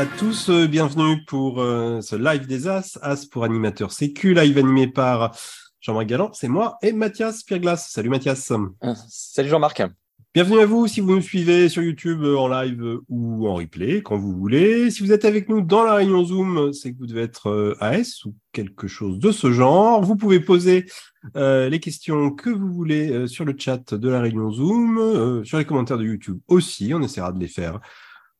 à tous, bienvenue pour euh, ce live des As, As pour animateur sécu, live animé par Jean-Marc Galland, c'est moi, et Mathias Pierglas. Salut Mathias. Euh, salut Jean-Marc. Bienvenue à vous si vous nous suivez sur YouTube euh, en live ou en replay, quand vous voulez. Si vous êtes avec nous dans la réunion Zoom, c'est que vous devez être AS ou quelque chose de ce genre. Vous pouvez poser les questions que vous voulez sur le chat de la réunion Zoom, sur les commentaires de YouTube aussi, on essaiera de les faire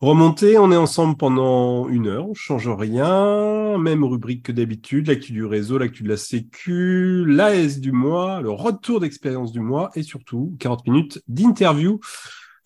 Remonter, on est ensemble pendant une heure, on change rien, même rubrique que d'habitude, l'actu du réseau, l'actu de la sécu, l'AS du mois, le retour d'expérience du mois et surtout 40 minutes d'interview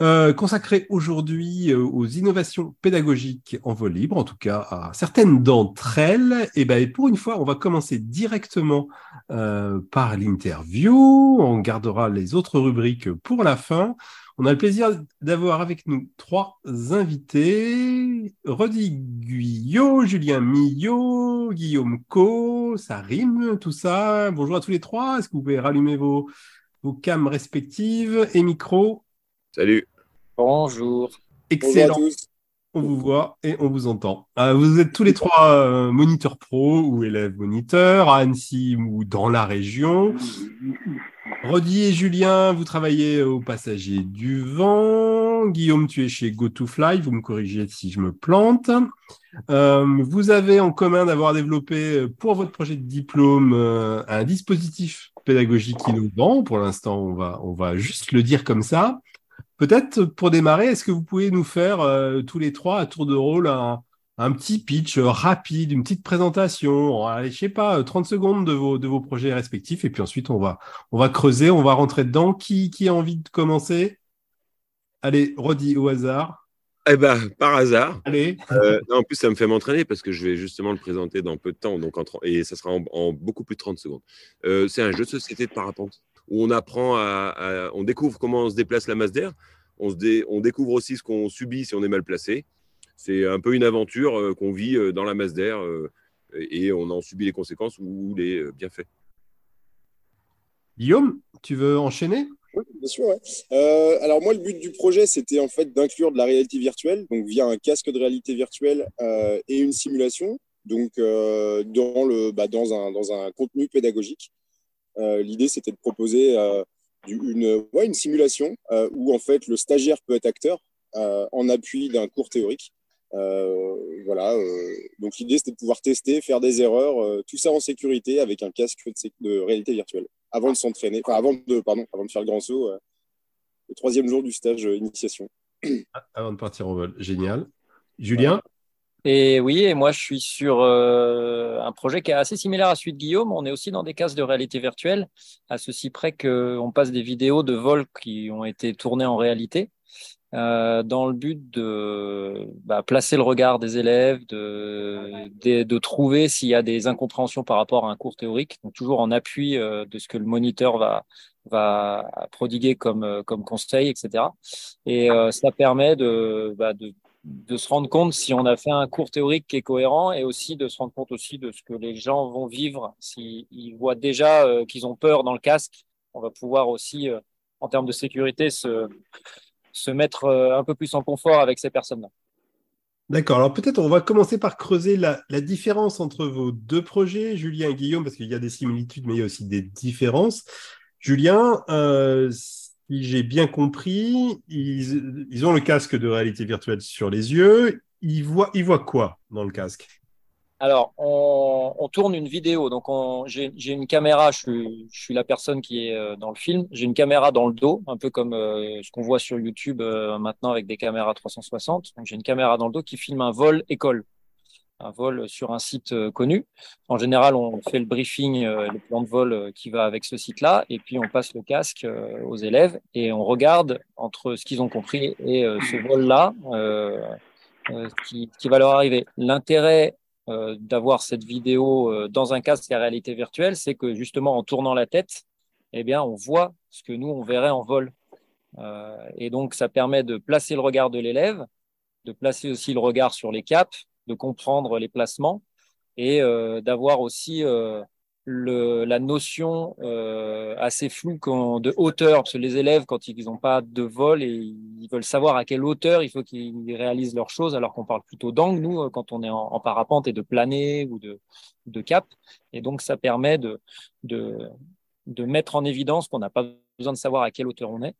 euh, consacrée aujourd'hui euh, aux innovations pédagogiques en vol libre, en tout cas à certaines d'entre elles. Et ben pour une fois, on va commencer directement euh, par l'interview. On gardera les autres rubriques pour la fin. On a le plaisir d'avoir avec nous trois invités. Rodi Guyot, Julien Millot, Guillaume Co, ça rime tout ça. Bonjour à tous les trois. Est-ce que vous pouvez rallumer vos, vos cams respectives et micros? Salut. Bonjour. Excellent. On vous voit et on vous entend. Euh, vous êtes tous les trois euh, moniteurs pro ou élèves moniteurs à Annecy ou dans la région. Rodi et Julien, vous travaillez au Passager du Vent. Guillaume, tu es chez GoToFly. Vous me corrigez si je me plante. Euh, vous avez en commun d'avoir développé pour votre projet de diplôme un dispositif pédagogique innovant. Pour l'instant, on va, on va juste le dire comme ça. Peut-être pour démarrer, est-ce que vous pouvez nous faire euh, tous les trois à tour de rôle un, petit pitch euh, rapide, une petite présentation, allez, je sais pas, 30 euh, secondes de vos, de vos projets respectifs, et puis ensuite on va, on va creuser, on va rentrer dedans. Qui, qui a envie de commencer? Allez, Rodi au hasard. Eh ben, par hasard. Allez. en plus, ça me fait m'entraîner parce que je vais justement le présenter dans peu de temps, donc et ça sera en, beaucoup plus de 30 secondes. c'est un jeu de société de parapente où on apprend à, on découvre comment se déplace la masse d'air. On, se on découvre aussi ce qu'on subit si on est mal placé. C'est un peu une aventure euh, qu'on vit euh, dans la masse d'air euh, et on en subit les conséquences ou les bienfaits. Guillaume, tu veux enchaîner? Oui, bien sûr. alors moi, le but du projet, c'était en fait d'inclure de la réalité virtuelle, donc via un casque de réalité virtuelle et une simulation, donc dans, le, bah, dans, un, dans un contenu pédagogique. Euh, l'idée, c'était de proposer euh, une, une simulation euh, où en fait le stagiaire peut être acteur en appui d'un cours théorique. voilà. donc l'idée, c'était de pouvoir tester, faire des erreurs, tout ça en sécurité avec un casque de, réalité virtuelle, avant de s'entraîner, avant de, pardon, avant de faire le grand saut, le troisième jour du stage initiation. Avant de partir en vol, génial. Julien? Et oui, et moi je suis sur euh, un projet qui est assez similaire à celui de Guillaume. On est aussi dans des cases de réalité virtuelle, à ceci près qu'on passe des vidéos de vol qui ont été tournées en réalité, euh, dans le but de bah, placer le regard des élèves, de, de, trouver s'il y a des incompréhensions par rapport à un cours théorique, donc toujours en appui euh, de ce que le moniteur va, va prodiguer comme, comme conseil, etc. Et ça permet de, bah, de de se rendre compte si on a fait un cours théorique qui est cohérent et aussi de se rendre compte aussi de ce que les gens vont vivre. S'ils voient déjà euh, qu'ils ont peur dans le casque, on va pouvoir aussi, euh, en termes de sécurité, se, se mettre euh, un peu plus en confort avec ces personnes-là. D'accord. Alors peut-être on va commencer par creuser la, la, différence entre vos deux projets, Julien et Guillaume, parce qu'il y a des similitudes, mais il y a aussi des différences. Julien, j'ai bien compris, ils, ont le casque de réalité virtuelle sur les yeux. Ils voient, ils voient quoi dans le casque? Alors, on, tourne une vidéo. Donc, j'ai une caméra. Je suis, la personne qui est euh, dans le film. J'ai une caméra dans le dos, un peu comme euh, ce qu'on voit sur YouTube euh, maintenant avec des caméras 360. Donc, j'ai une caméra dans le dos qui filme un vol école un vol sur un site euh, connu. En général, on fait le briefing, euh, le plan de vol euh, qui va avec ce site-là, et puis on passe le casque aux élèves et on regarde entre ce qu'ils ont compris et ce vol-là qui, qui, va leur arriver. L'intérêt d'avoir cette vidéo dans un casque à réalité virtuelle, c'est que justement en tournant la tête, eh bien, on voit ce que nous, on verrait en vol. et donc, ça permet de placer le regard de l'élève, de placer aussi le regard sur les caps, de comprendre les placements et euh, d'avoir aussi euh, la notion euh, assez floue de hauteur, parce que les élèves, quand ils n'ont pas de vol, et ils veulent savoir à quelle hauteur il faut qu'ils réalisent leurs choses, alors qu'on parle plutôt d'angle, nous, quand on est en, en, parapente et de planer ou de, cap. Et donc, ça permet de, de, mettre en évidence qu'on n'a pas besoin de savoir à quelle hauteur on est.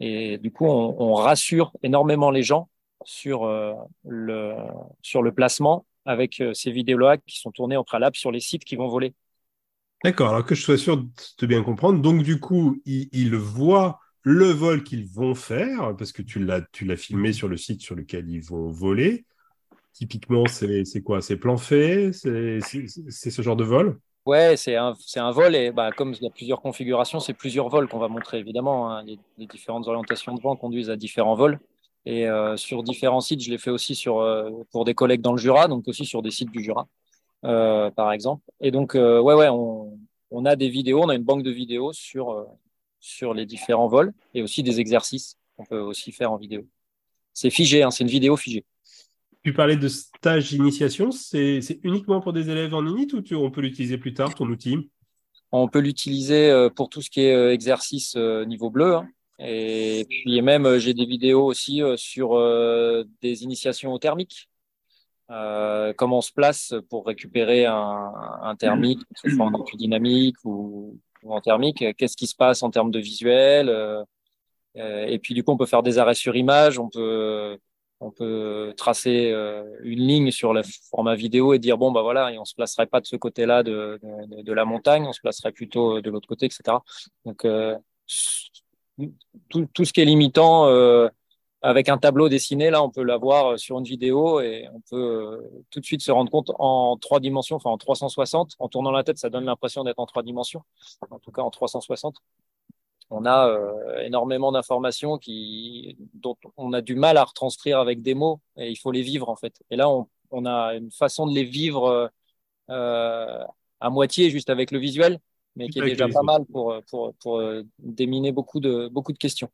Et du coup, on rassure énormément les gens sur, euh, le, sur le placement avec euh, ces vidéos-là qui sont tournées au préalable sur les sites qui vont voler. D'accord, alors que je sois sûr de bien comprendre. Donc, du coup, ils, voient le vol qu'ils vont faire, parce que tu l'as, tu l'as filmé sur le site sur lequel ils vont voler. Typiquement, c'est, quoi? C'est plan fait? C'est, ce genre de vol? Ouais, c'est un, un vol et bah, comme il y a plusieurs configurations, c'est plusieurs vols qu'on va montrer évidemment. Hein. Les, les, différentes orientations de vent conduisent à différents vols. Et euh, sur différents sites, je l'ai fait aussi sur, euh, pour des collègues dans le Jura, donc aussi sur des sites du Jura, euh, par exemple. Et donc, ouais, ouais, on, on, a des vidéos, on a une banque de vidéos sur, sur les différents vols et aussi des exercices qu'on peut aussi faire en vidéo. C'est figé, hein, c'est une vidéo figée. Tu parlais de stage d'initiation, c'est uniquement pour des élèves en init ou tu, on peut l'utiliser plus tard, ton outil? On peut l'utiliser pour tout ce qui est exercice niveau bleu. Hein. Et puis même, j'ai des vidéos aussi sur des initiations au thermique. Euh, comment on se place pour récupérer un, un thermique, que ce soit en dynamique ou, en thermique, qu'est-ce qui se passe en termes de visuel. Euh, et puis du coup, on peut faire des arrêts sur image, on peut on peut tracer euh, une ligne sur le format vidéo et dire bon bah voilà et on se placerait pas de ce côté-là de, de, de, la montagne on se placerait plutôt de l'autre côté etc donc euh, tout, tout, ce qui est limitant euh, avec un tableau dessiné là on peut l'avoir sur une vidéo et on peut euh, tout de suite se rendre compte en trois dimensions enfin en 360 en tournant la tête ça donne l'impression d'être en trois dimensions. En tout cas en 360 on a euh, énormément d'informations qui, dont on a du mal à retranscrire avec des mots et il faut les vivre en fait. Et là, on, on a une façon de les vivre euh, à moitié juste avec le visuel, mais qui est déjà pas mal pour, pour, pour déminer beaucoup de, beaucoup de questions.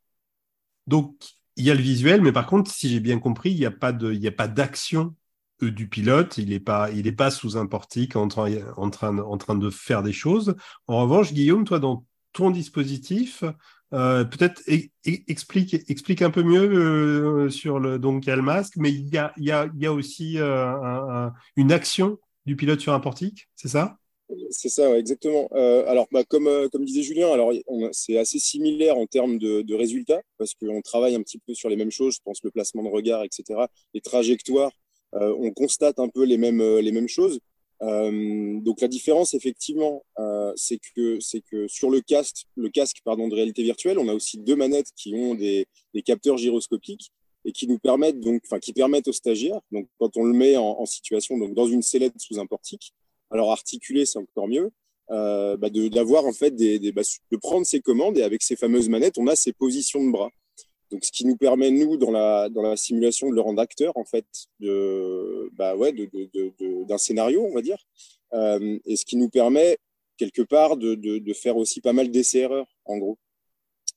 Donc, il y a le visuel, mais par contre, si j'ai bien compris, il n'y a pas d'action euh, du pilote. Il n'est pas, il est pas sous un portique en train, en train, en train de faire des choses. En revanche, Guillaume, toi, dans ton dispositif. Euh, Peut-être e explique, explique un peu mieux euh, sur le donc il y a le masque, mais il y a, il y a, il y a aussi euh, un, un, une action du pilote sur un portique, c'est ça? C'est ça, exactement. Euh, alors, bah, comme, comme disait Julien, alors c'est assez similaire en termes de, résultats parce qu'on travaille un petit peu sur les mêmes choses. Je pense le placement de regard, etc. Les trajectoires, on constate un peu les mêmes les mêmes choses. Euh, donc la différence, effectivement, euh, c'est que c'est que sur le casque, le casque pardon de réalité virtuelle, on a aussi deux manettes qui ont des, capteurs gyroscopiques et qui nous permettent donc, qui permettent aux stagiaires, donc quand on le met en, en situation donc dans une sellette sous un portique, alors articulé c'est encore mieux, euh, bah de d'avoir en fait des, bah, de prendre ses commandes et avec ces fameuses manettes, on a ces positions de bras. Donc, ce qui nous permet, nous, dans la, dans la simulation, de le rendre acteur, en fait, de, bah ouais, de, d'un scénario, on va dire. Euh, et ce qui nous permet, quelque part, de, de, de faire aussi pas mal d'essais-erreurs, en gros.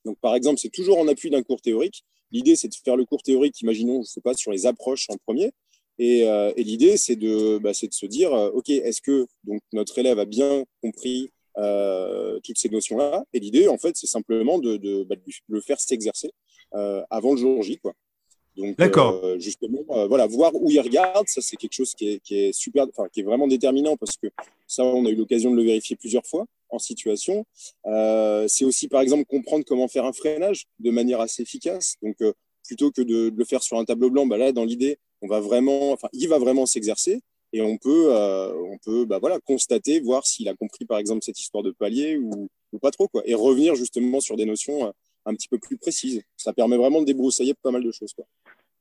Donc, par exemple, c'est toujours en appui d'un cours théorique. L'idée, c'est de faire le cours théorique, imaginons, je sais pas, sur les approches en premier. Et, euh, et l'idée, c'est de, bah, de se dire, euh, OK, est-ce que donc, notre élève a bien compris euh, toutes ces notions-là? Et l'idée, en fait, c'est simplement de, de, bah, de, le faire s'exercer euh, avant le jour J. Quoi. Donc, justement, voilà, voir où il regarde, ça c'est quelque chose qui est, qui est super, qui est vraiment déterminant parce que ça, on a eu l'occasion de le vérifier plusieurs fois en situation. C'est aussi, par exemple, comprendre comment faire un freinage de manière assez efficace. Donc, plutôt que de, de, le faire sur un tableau blanc, bah là, dans l'idée, on va vraiment, enfin, il va vraiment s'exercer et on peut, euh, on peut, bah voilà, constater, voir s'il a compris, par exemple, cette histoire de palier ou, ou pas trop, quoi, et revenir justement sur des notions un petit peu plus précise. Ça permet vraiment de débroussailler pas mal de choses.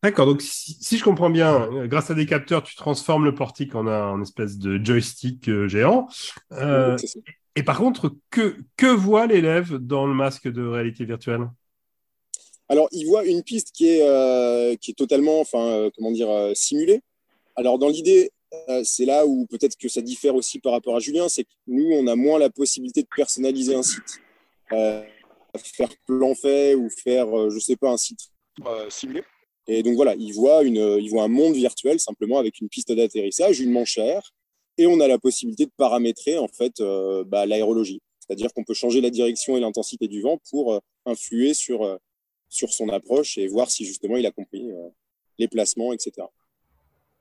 D'accord, donc si, si, je comprends bien, grâce à des capteurs, tu transformes le portique en un en espèce de joystick euh, géant. Euh, et par contre, que, que voit l'élève dans le masque de réalité virtuelle? Alors, il voit une piste qui est, euh, qui est totalement, enfin, euh, comment dire, euh, simulée. Alors, dans l'idée, euh, c'est là où peut-être que ça diffère aussi par rapport à Julien, c'est que nous, on a moins la possibilité de personnaliser un site faire plan fait ou faire, je sais pas, un site euh, ciblé. Et donc voilà, il voit, une, il voit un monde virtuel simplement avec une piste d'atterrissage, une air, Et on a la possibilité de paramétrer en fait bah, l'aérologie. C'est-à-dire qu'on peut changer la direction et l'intensité du vent pour influer sur, sur son approche et voir si justement il a compris les placements, etc.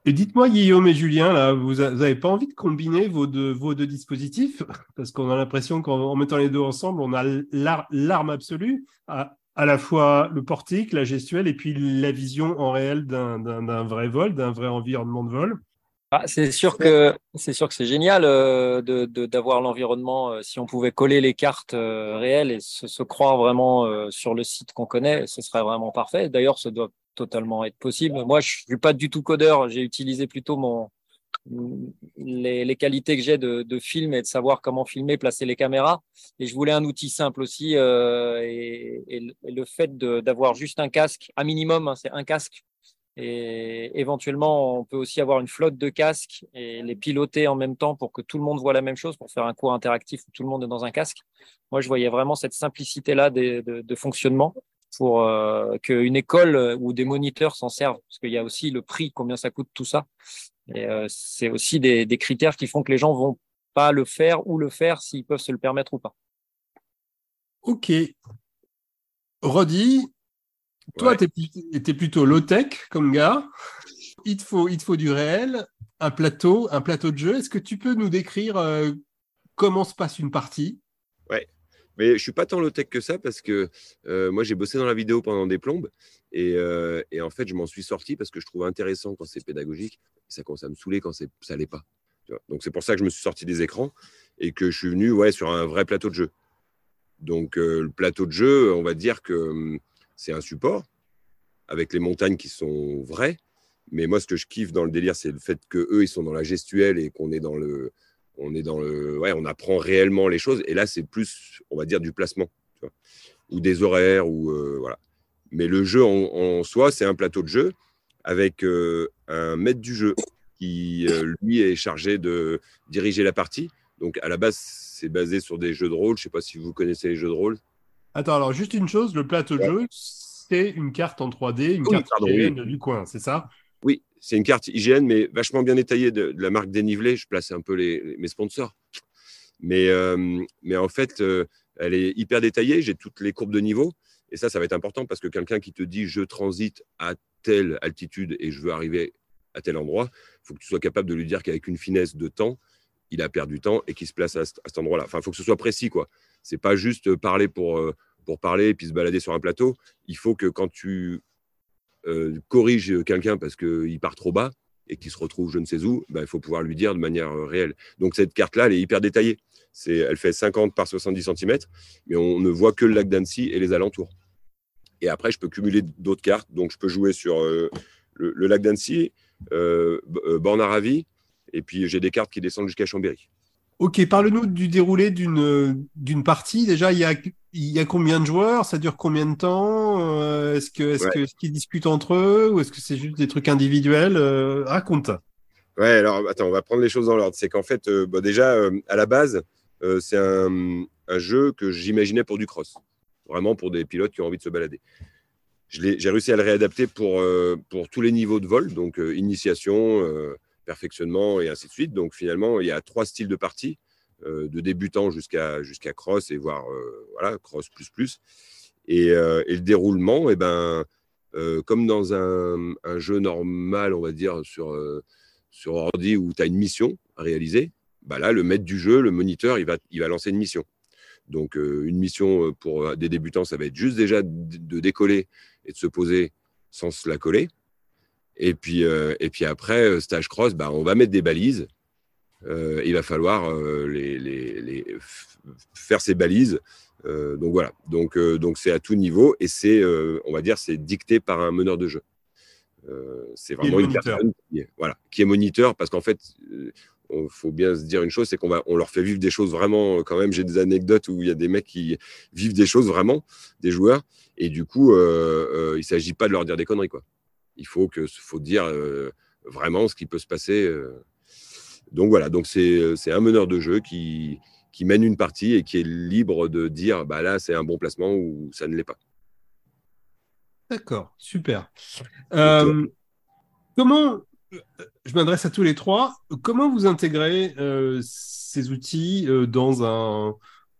Et dites-moi, Guillaume et Julien, là, vous n'avez pas envie de combiner vos deux, vos deux dispositifs? Parce qu'on a l'impression qu'en mettant les deux ensemble, on a l'arme absolue, à, à, la fois le portique, la gestuelle, et puis la vision en réel d'un vrai vol, d'un vrai environnement de vol. Ah, c'est sûr que c'est sûr que c'est génial euh, d'avoir l'environnement. Euh, si on pouvait coller les cartes euh, réelles et se, se croire vraiment sur le site qu'on connaît, ce serait vraiment parfait. D'ailleurs, ce doit totalement être possible. Moi, je suis pas du tout codeur. J'ai utilisé plutôt mon les, les qualités que j'ai de, de, film et de savoir comment filmer, placer les caméras. Et je voulais un outil simple aussi. Et, et, le fait d'avoir juste un casque, un minimum, hein, c'est un casque. Et éventuellement, on peut aussi avoir une flotte de casques et les piloter en même temps pour que tout le monde voit la même chose, pour faire un cours interactif où tout le monde est dans un casque. Moi, je voyais vraiment cette simplicité-là de, fonctionnement pour euh, qu'une école ou des moniteurs s'en servent, parce qu'il y a aussi le prix, combien ça coûte tout ça. Et euh, c'est aussi des, des, critères qui font que les gens vont pas le faire ou le faire s'ils peuvent se le permettre ou pas. Ok. Rodi, toi, ouais. tu es, plutôt low-tech comme gars. Il te, faut, il te faut du réel, un plateau, un plateau de jeu. Est-ce que tu peux nous décrire euh, comment se passe une partie? Ouais. Mais je suis pas tant low-tech que ça parce que euh, moi, j'ai bossé dans la vidéo pendant des plombes et, euh, et en fait, je m'en suis sorti parce que je trouve intéressant quand c'est pédagogique. Et ça commence à me saouler quand ça l'est pas. Donc, c'est pour ça que je me suis sorti des écrans et que je suis venu ouais, sur un vrai plateau de jeu. Donc, euh, le plateau de jeu, on va dire que hum, c'est un support avec les montagnes qui sont vraies. Mais moi, ce que je kiffe dans le délire, c'est le fait que eux, ils sont dans la gestuelle et qu'on est dans le, on est dans le, ouais, on apprend réellement les choses. Et là, c'est plus, on va dire, du placement, ou des horaires, ou euh, voilà. Mais le jeu en, en soi, c'est un plateau de jeu avec euh, un maître du jeu qui, euh, lui, est chargé de diriger la partie. Donc, à la base, c'est basé sur des jeux de rôle. Je ne sais pas si vous connaissez les jeux de rôle. Attends, alors juste une chose, le plateau de ouais. jeu, c'est une carte en 3D, une Oui, carte pardon, IGN oui. du coin, c'est ça? Oui, c'est une carte IGN, mais vachement bien détaillée de, de la marque Dénivelé. Je place un peu les, les- mes sponsors. Mais, euh, mais en fait, euh, elle est hyper détaillée. J'ai toutes les courbes de niveau. Et ça, ça va être important parce que quelqu'un qui te dit je transite à telle altitude et je veux arriver à tel endroit, il faut que tu sois capable de lui dire qu'avec une finesse de temps, il a perdu du temps et qu'il se place à, cet- à cet endroit-là. Enfin, il faut que ce soit précis, quoi. C'est pas juste parler pour, euh, pour parler et puis se balader sur un plateau. Il faut que quand tu euh, corriges quelqu'un parce qu'il part trop bas et qu'il se retrouve je ne sais où, ben, il faut pouvoir lui dire de manière euh, réelle. Donc cette carte-là, elle est hyper détaillée. C'est, elle fait 50 par 70 cm, mais on ne voit que le lac d'Annecy et les alentours. Et après, je peux cumuler d'autres cartes. Donc je peux jouer sur euh, le, lac d'Annecy, euh, euh, Borne-à-Ravy, et puis j'ai des cartes qui descendent jusqu'à Chambéry. Ok, parle-nous du déroulé d'une d'une partie. Déjà, il y a, il y a combien de joueurs? Ça dure combien de temps? Euh, Est-ce que est-ce Ouais. que qu'ils discutent entre eux? Ou est-ce que c'est juste des trucs individuels? Euh, Raconte. Ouais, alors attends, on va prendre les choses dans l'ordre. C'est qu'en fait, euh, bah, déjà, euh, à la base, c'est un, un jeu que j'imaginais pour du cross, vraiment pour des pilotes qui ont envie de se balader. J'ai réussi à le réadapter pour, pour tous les niveaux de vol, donc initiation, perfectionnement et ainsi de suite. Donc finalement, il y a trois styles de partie, euh, de débutant jusqu'à jusqu'à cross et voire euh, voilà, cross plus plus. Et, euh, le déroulement, eh ben, comme dans un, jeu normal, on va dire, sur, sur ordi où tu as une mission à réaliser, bah là, le maître du jeu, le moniteur, il va, il va lancer une mission. Donc, une mission pour des débutants, ça va être juste déjà de décoller et de se poser sans se la coller. Et puis, euh, et puis après, euh, stage cross, bah, on va mettre des balises. Euh, il va falloir les, les- les f- faire ces balises. Donc voilà, donc donc c'est à tout niveau et c'est, on va dire, c'est dicté par un meneur de jeu. C'est vraiment une personne qui est, voilà, qui est moniteur parce qu'en fait, il faut bien se dire une chose, c'est qu'on va, on leur fait vivre des choses vraiment. Quand même, j'ai des anecdotes où il y a des mecs qui vivent des choses vraiment, des joueurs, et du coup, euh, euh, il s'agit pas de leur dire des conneries, quoi. Il faut que, faut dire euh, vraiment ce qui peut se passer. euh. Donc voilà, donc c'est, c'est un meneur de jeu qui, qui mène une partie et qui est libre de dire, bah là, c'est un bon placement ou ça ne l'est pas. D'accord, super. Euh, comment je m'adresse à tous les trois. Comment vous intégrez ces outils dans un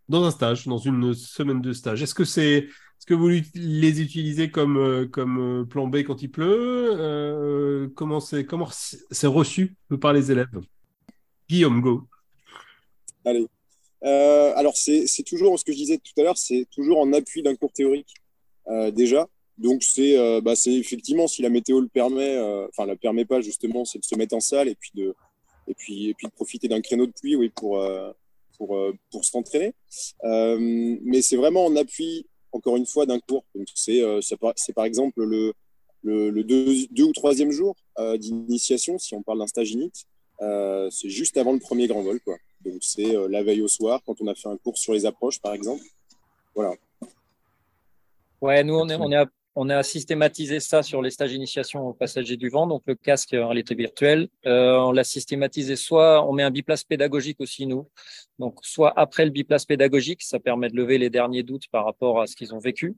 dans un stage, dans une semaine de stage? Est-ce que c'est est-ce que vous les utilisez comme, comme plan B quand il pleut Comment c'est comment c'est reçu par les élèves? Guillaume, go. Allez. alors, c'est toujours ce que je disais tout à l'heure, c'est toujours en appui d'un cours théorique, déjà. Donc, bah, c'est effectivement, si la météo le permet, enfin, la permet pas, justement, c'est de se mettre en salle et puis de, et puis, et puis de profiter d'un créneau de pluie oui, pour, pour, euh, pour s'entraîner. Euh, mais c'est vraiment en appui, encore une fois, d'un cours. C'est euh, par exemple le, le, deux, ou troisième jour d'initiation, si on parle d'un stage init. c'est juste avant le premier grand vol. Quoi. Donc c'est la veille au soir, quand on a fait un cours sur les approches, par exemple. Voilà. Ouais, nous, on est, on est à on a systématisé ça sur les stages d'initiation au passager du vent, donc le casque en réalité virtuelle. Euh, on l'a systématisé soit on met un biplace pédagogique aussi nous, donc soit après le biplace pédagogique, ça permet de lever les derniers doutes par rapport à ce qu'ils ont vécu,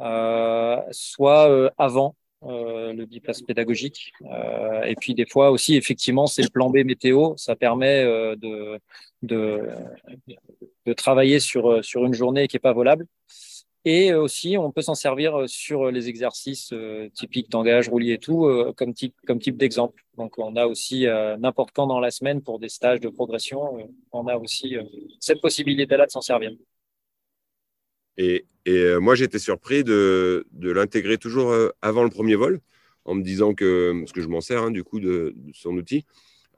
euh, soit euh, avant le biplace pédagogique. et puis des fois aussi, effectivement, c'est le plan B météo, ça permet de, de, travailler sur, sur une journée qui est pas volable. Et aussi, on peut s'en servir euh, sur les exercices euh, typiques d'engage, roulis et tout, euh, comme type, d'exemple. Donc, on a aussi n'importe quand dans la semaine pour des stages de progression, on a aussi cette possibilité-là de s'en servir. Et, moi, j'étais surpris de, de l'intégrer toujours avant le premier vol, en me disant que, parce que je m'en sers hein, du coup de, de, son outil,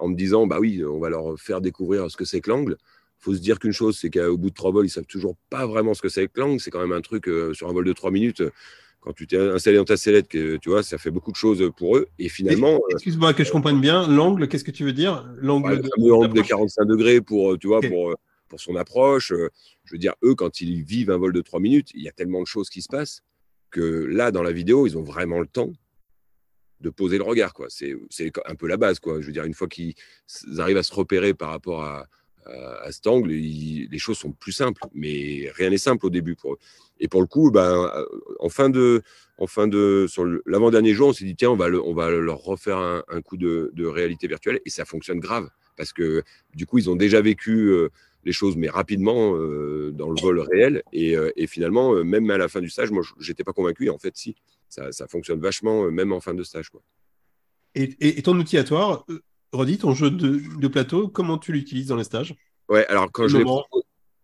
en me disant, bah oui, on va leur faire découvrir ce que c'est que l'angle faut se dire qu'une chose, c'est qu'au bout de trois vols, ils savent toujours pas vraiment ce que c'est que l'angle. C'est quand même un truc euh, sur un vol de trois minutes. Quand tu t'es installé dans ta sellette, que, tu vois, ça fait beaucoup de choses pour eux. Et finalement. Euh, excuse-moi que je comprenne bien. L'angle, qu'est-ce que tu veux dire? L'angle de, de 45 degrés pour, euh, tu vois, pour, pour son approche. Je veux dire, eux, quand ils vivent un vol de trois minutes, il y a tellement de choses qui se passent que là, dans la vidéo, ils ont vraiment le temps de poser le regard. Quoi. C'est, c'est un peu la base. Quoi. Je veux dire, une fois qu'ils arrivent à se repérer par rapport à, à cet angle, les choses sont plus simples, mais rien n'est simple au début pour eux. Et pour le coup, ben, en fin de, en fin de, l'avant-dernier jour, on s'est dit tiens, on va, leur refaire un, coup de, réalité virtuelle, et ça fonctionne grave parce que du coup, ils ont déjà vécu euh, les choses, mais rapidement euh, dans le vol réel, et, euh, finalement, même à la fin du stage, moi, j'étais pas convaincu. Et en fait, si, ça, fonctionne vachement, même en fin de stage, quoi. Et, et ton utilisatoire, Redis, ton jeu de, plateau, comment tu l'utilises dans les stages? Ouais, alors quand je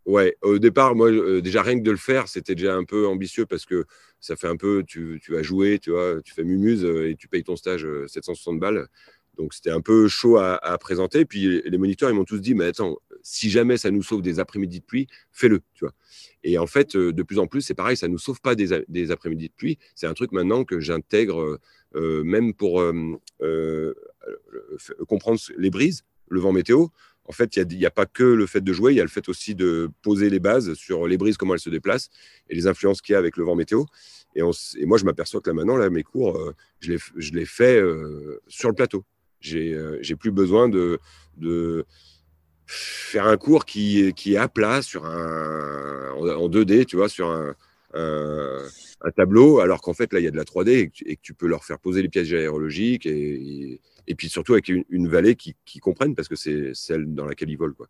Ouais, au départ, moi, euh, déjà rien que de le faire, c'était déjà un peu ambitieux parce que ça fait un peu, tu, tu vas jouer, tu vois, tu fais mumuse euh, et tu payes ton stage 760 euh, balles. Donc c'était un peu chaud à, présenter. Puis les moniteurs, ils m'ont tous dit, mais attends, si jamais ça nous sauve des après-midi de pluie, fais-le, tu vois. Et en fait, de plus en plus, c'est pareil, ça nous sauve pas des, des après-midi de pluie. C'est un truc maintenant que j'intègre même pour comprendre les brises, le vent météo. En fait, il n'y a, pas que le fait de jouer, il y a le fait aussi de poser les bases sur les brises, comment elles se déplacent et les influences qu'il y a avec le vent météo. Et, moi, je m'aperçois que là maintenant, là, mes cours, euh, je, les, fais euh, sur le plateau. J'ai euh, plus besoin de, de, faire un cours qui, qui est à plat sur un, en 2D, tu vois, sur un, un, tableau, alors qu'en fait, là, il y a de la 3D et que, tu, peux leur faire poser les pièges aérologiques et, et, puis surtout avec une, vallée qui, comprennent parce que c'est celle dans laquelle ils volent. Quoi.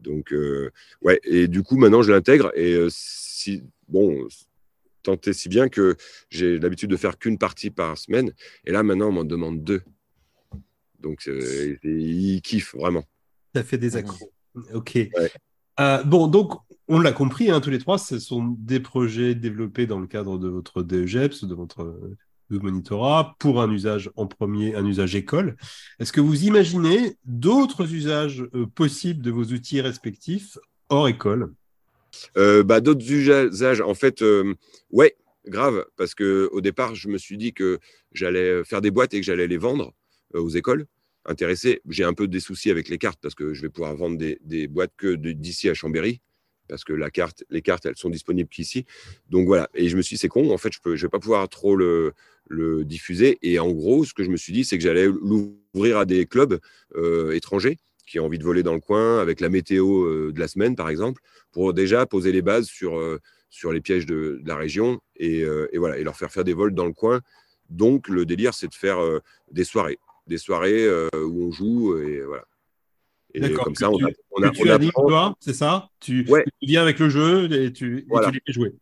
Donc, euh, ouais, et du coup, maintenant, je l'intègre et euh, si, bon, tant et si bien que j'ai l'habitude de faire qu'une partie par semaine et là, maintenant, on m'en demande deux. Donc, euh, ils kiffent vraiment. Ça fait des accros. Ok. bon, donc, on l'a compris, hein, tous les trois, ce sont des projets développés dans le cadre de votre DEGEPS, de votre monitorat, pour un usage en premier, un usage école. Est-ce que vous imaginez d'autres usages euh, possibles de vos outils respectifs hors école? Euh, bah, D'autres usages, en fait, euh, ouais, grave, parce que au départ, je me suis dit que j'allais faire des boîtes et que j'allais les vendre aux écoles intéressées. J'ai un peu des soucis avec les cartes parce que je vais pouvoir vendre des boîtes que d'ici à Chambéry parce que les cartes, elles sont disponibles qu'ici. Donc voilà. Et je me suis dit, c'est con, en fait, je ne vais pas pouvoir trop le, diffuser. Et en gros, ce que je me suis dit, c'est que j'allais l'ouvrir à des clubs euh, étrangers qui ont envie de voler dans le coin, avec la météo euh, de la semaine, par exemple, pour déjà poser les bases sur, euh, les pièges de, la région et, et, voilà, et leur faire faire des vols dans le coin. Donc, le délire, c'est de faire des soirées. des soirées où on joue et voilà. Et comme ça, on, a, on, a, tu animes, toi, c'est ça? Tu, viens avec le jeu et tu, et tu les fais jouer.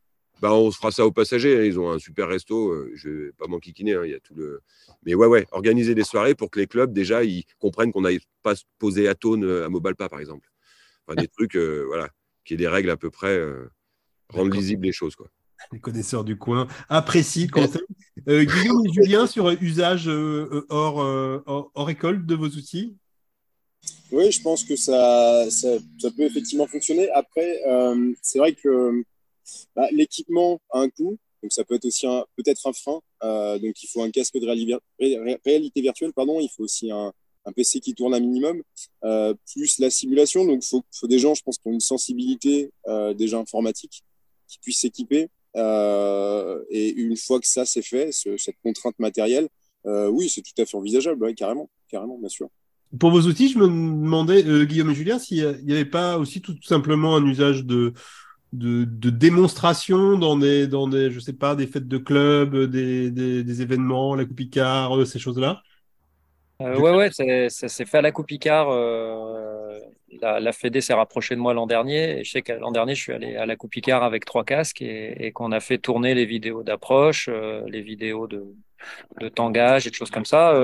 Bah, on se fera ça aux passagers. Hein. Ils ont un super resto. Euh, je vais pas m'enquiquiner. Hein. Il y a tout le. Mais ouais, ouais, organiser des soirées pour que les clubs déjà ils comprennent qu'on n'aille pas se poser à Tone euh, à Mobalpa par exemple. Enfin, des trucs, euh, voilà, qui est des règles à peu près, rendre lisibles les choses quoi. Les connaisseurs du coin apprécient le conseil. Guillaume et Julien sur usage hors, hors, école de vos outils? Oui, je pense que ça, ça, ça peut effectivement fonctionner. Après, c'est vrai que bah, l'équipement a un coût, donc ça peut être aussi peut-être un frein. Euh, donc il faut un casque de réalité virtuelle, pardon. Il faut aussi un, PC qui tourne un minimum, euh, plus la simulation. Donc il faut, des gens, je pense, qui ont une sensibilité euh, déjà informatique, qui puissent s'équiper. et une fois que ça c'est fait, cette contrainte matérielle, oui, c'est tout à fait envisageable, carrément, carrément, bien sûr. Pour vos outils, je me demandais, Guillaume et Julien, s'il n'y avait pas aussi tout simplement un usage de, de, démonstration dans des, dans des, je sais pas, des fêtes de club, des, des, événements, la Coupe Icard, euh, ces choses-là? Euh, Ouais, ouais, ça s'est fait à la Coupe Icard. Euh, la, la Fédé s'est rapprochée de moi l'an dernier. Et je sais que l'an dernier, je suis allé à la Coupe Icard avec trois casques et, qu'on a fait tourner les vidéos d'approche, les vidéos de, de tangage et de choses comme ça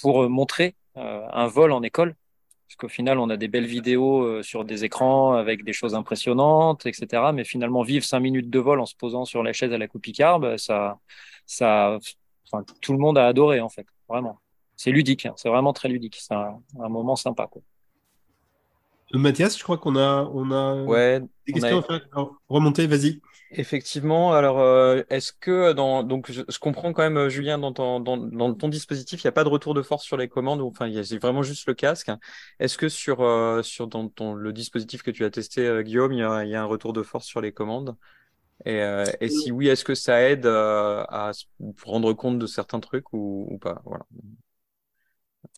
pour montrer un vol en école parce qu'au final, on a des belles vidéos euh, sur des écrans avec des choses impressionnantes, etc. Mais finalement, vivre cinq minutes de vol en se posant sur la chaise à la coupe Picard, ça, ça, enfin, tout le monde a adoré, en fait. Vraiment. C'est ludique. Hein. C'est vraiment très ludique. C'est un, moment sympa, quoi. Euh, Mathias, je crois qu'on a, on a ouais, des questions à remonter, vas-y. Effectivement, alors euh, est-ce que dans donc je, comprends quand même euh, Julien dans ton, dans, dans ton dispositif il n'y a pas de retour de force sur les commandes enfin il y a vraiment juste le casque. Est-ce que sur euh, sur dans ton, le dispositif que tu as testé Guillaume il y, a, il y, a, un retour de force sur les commandes? Et, et si oui est-ce que ça aide à se rendre compte de certains trucs ou, ou pas? Voilà.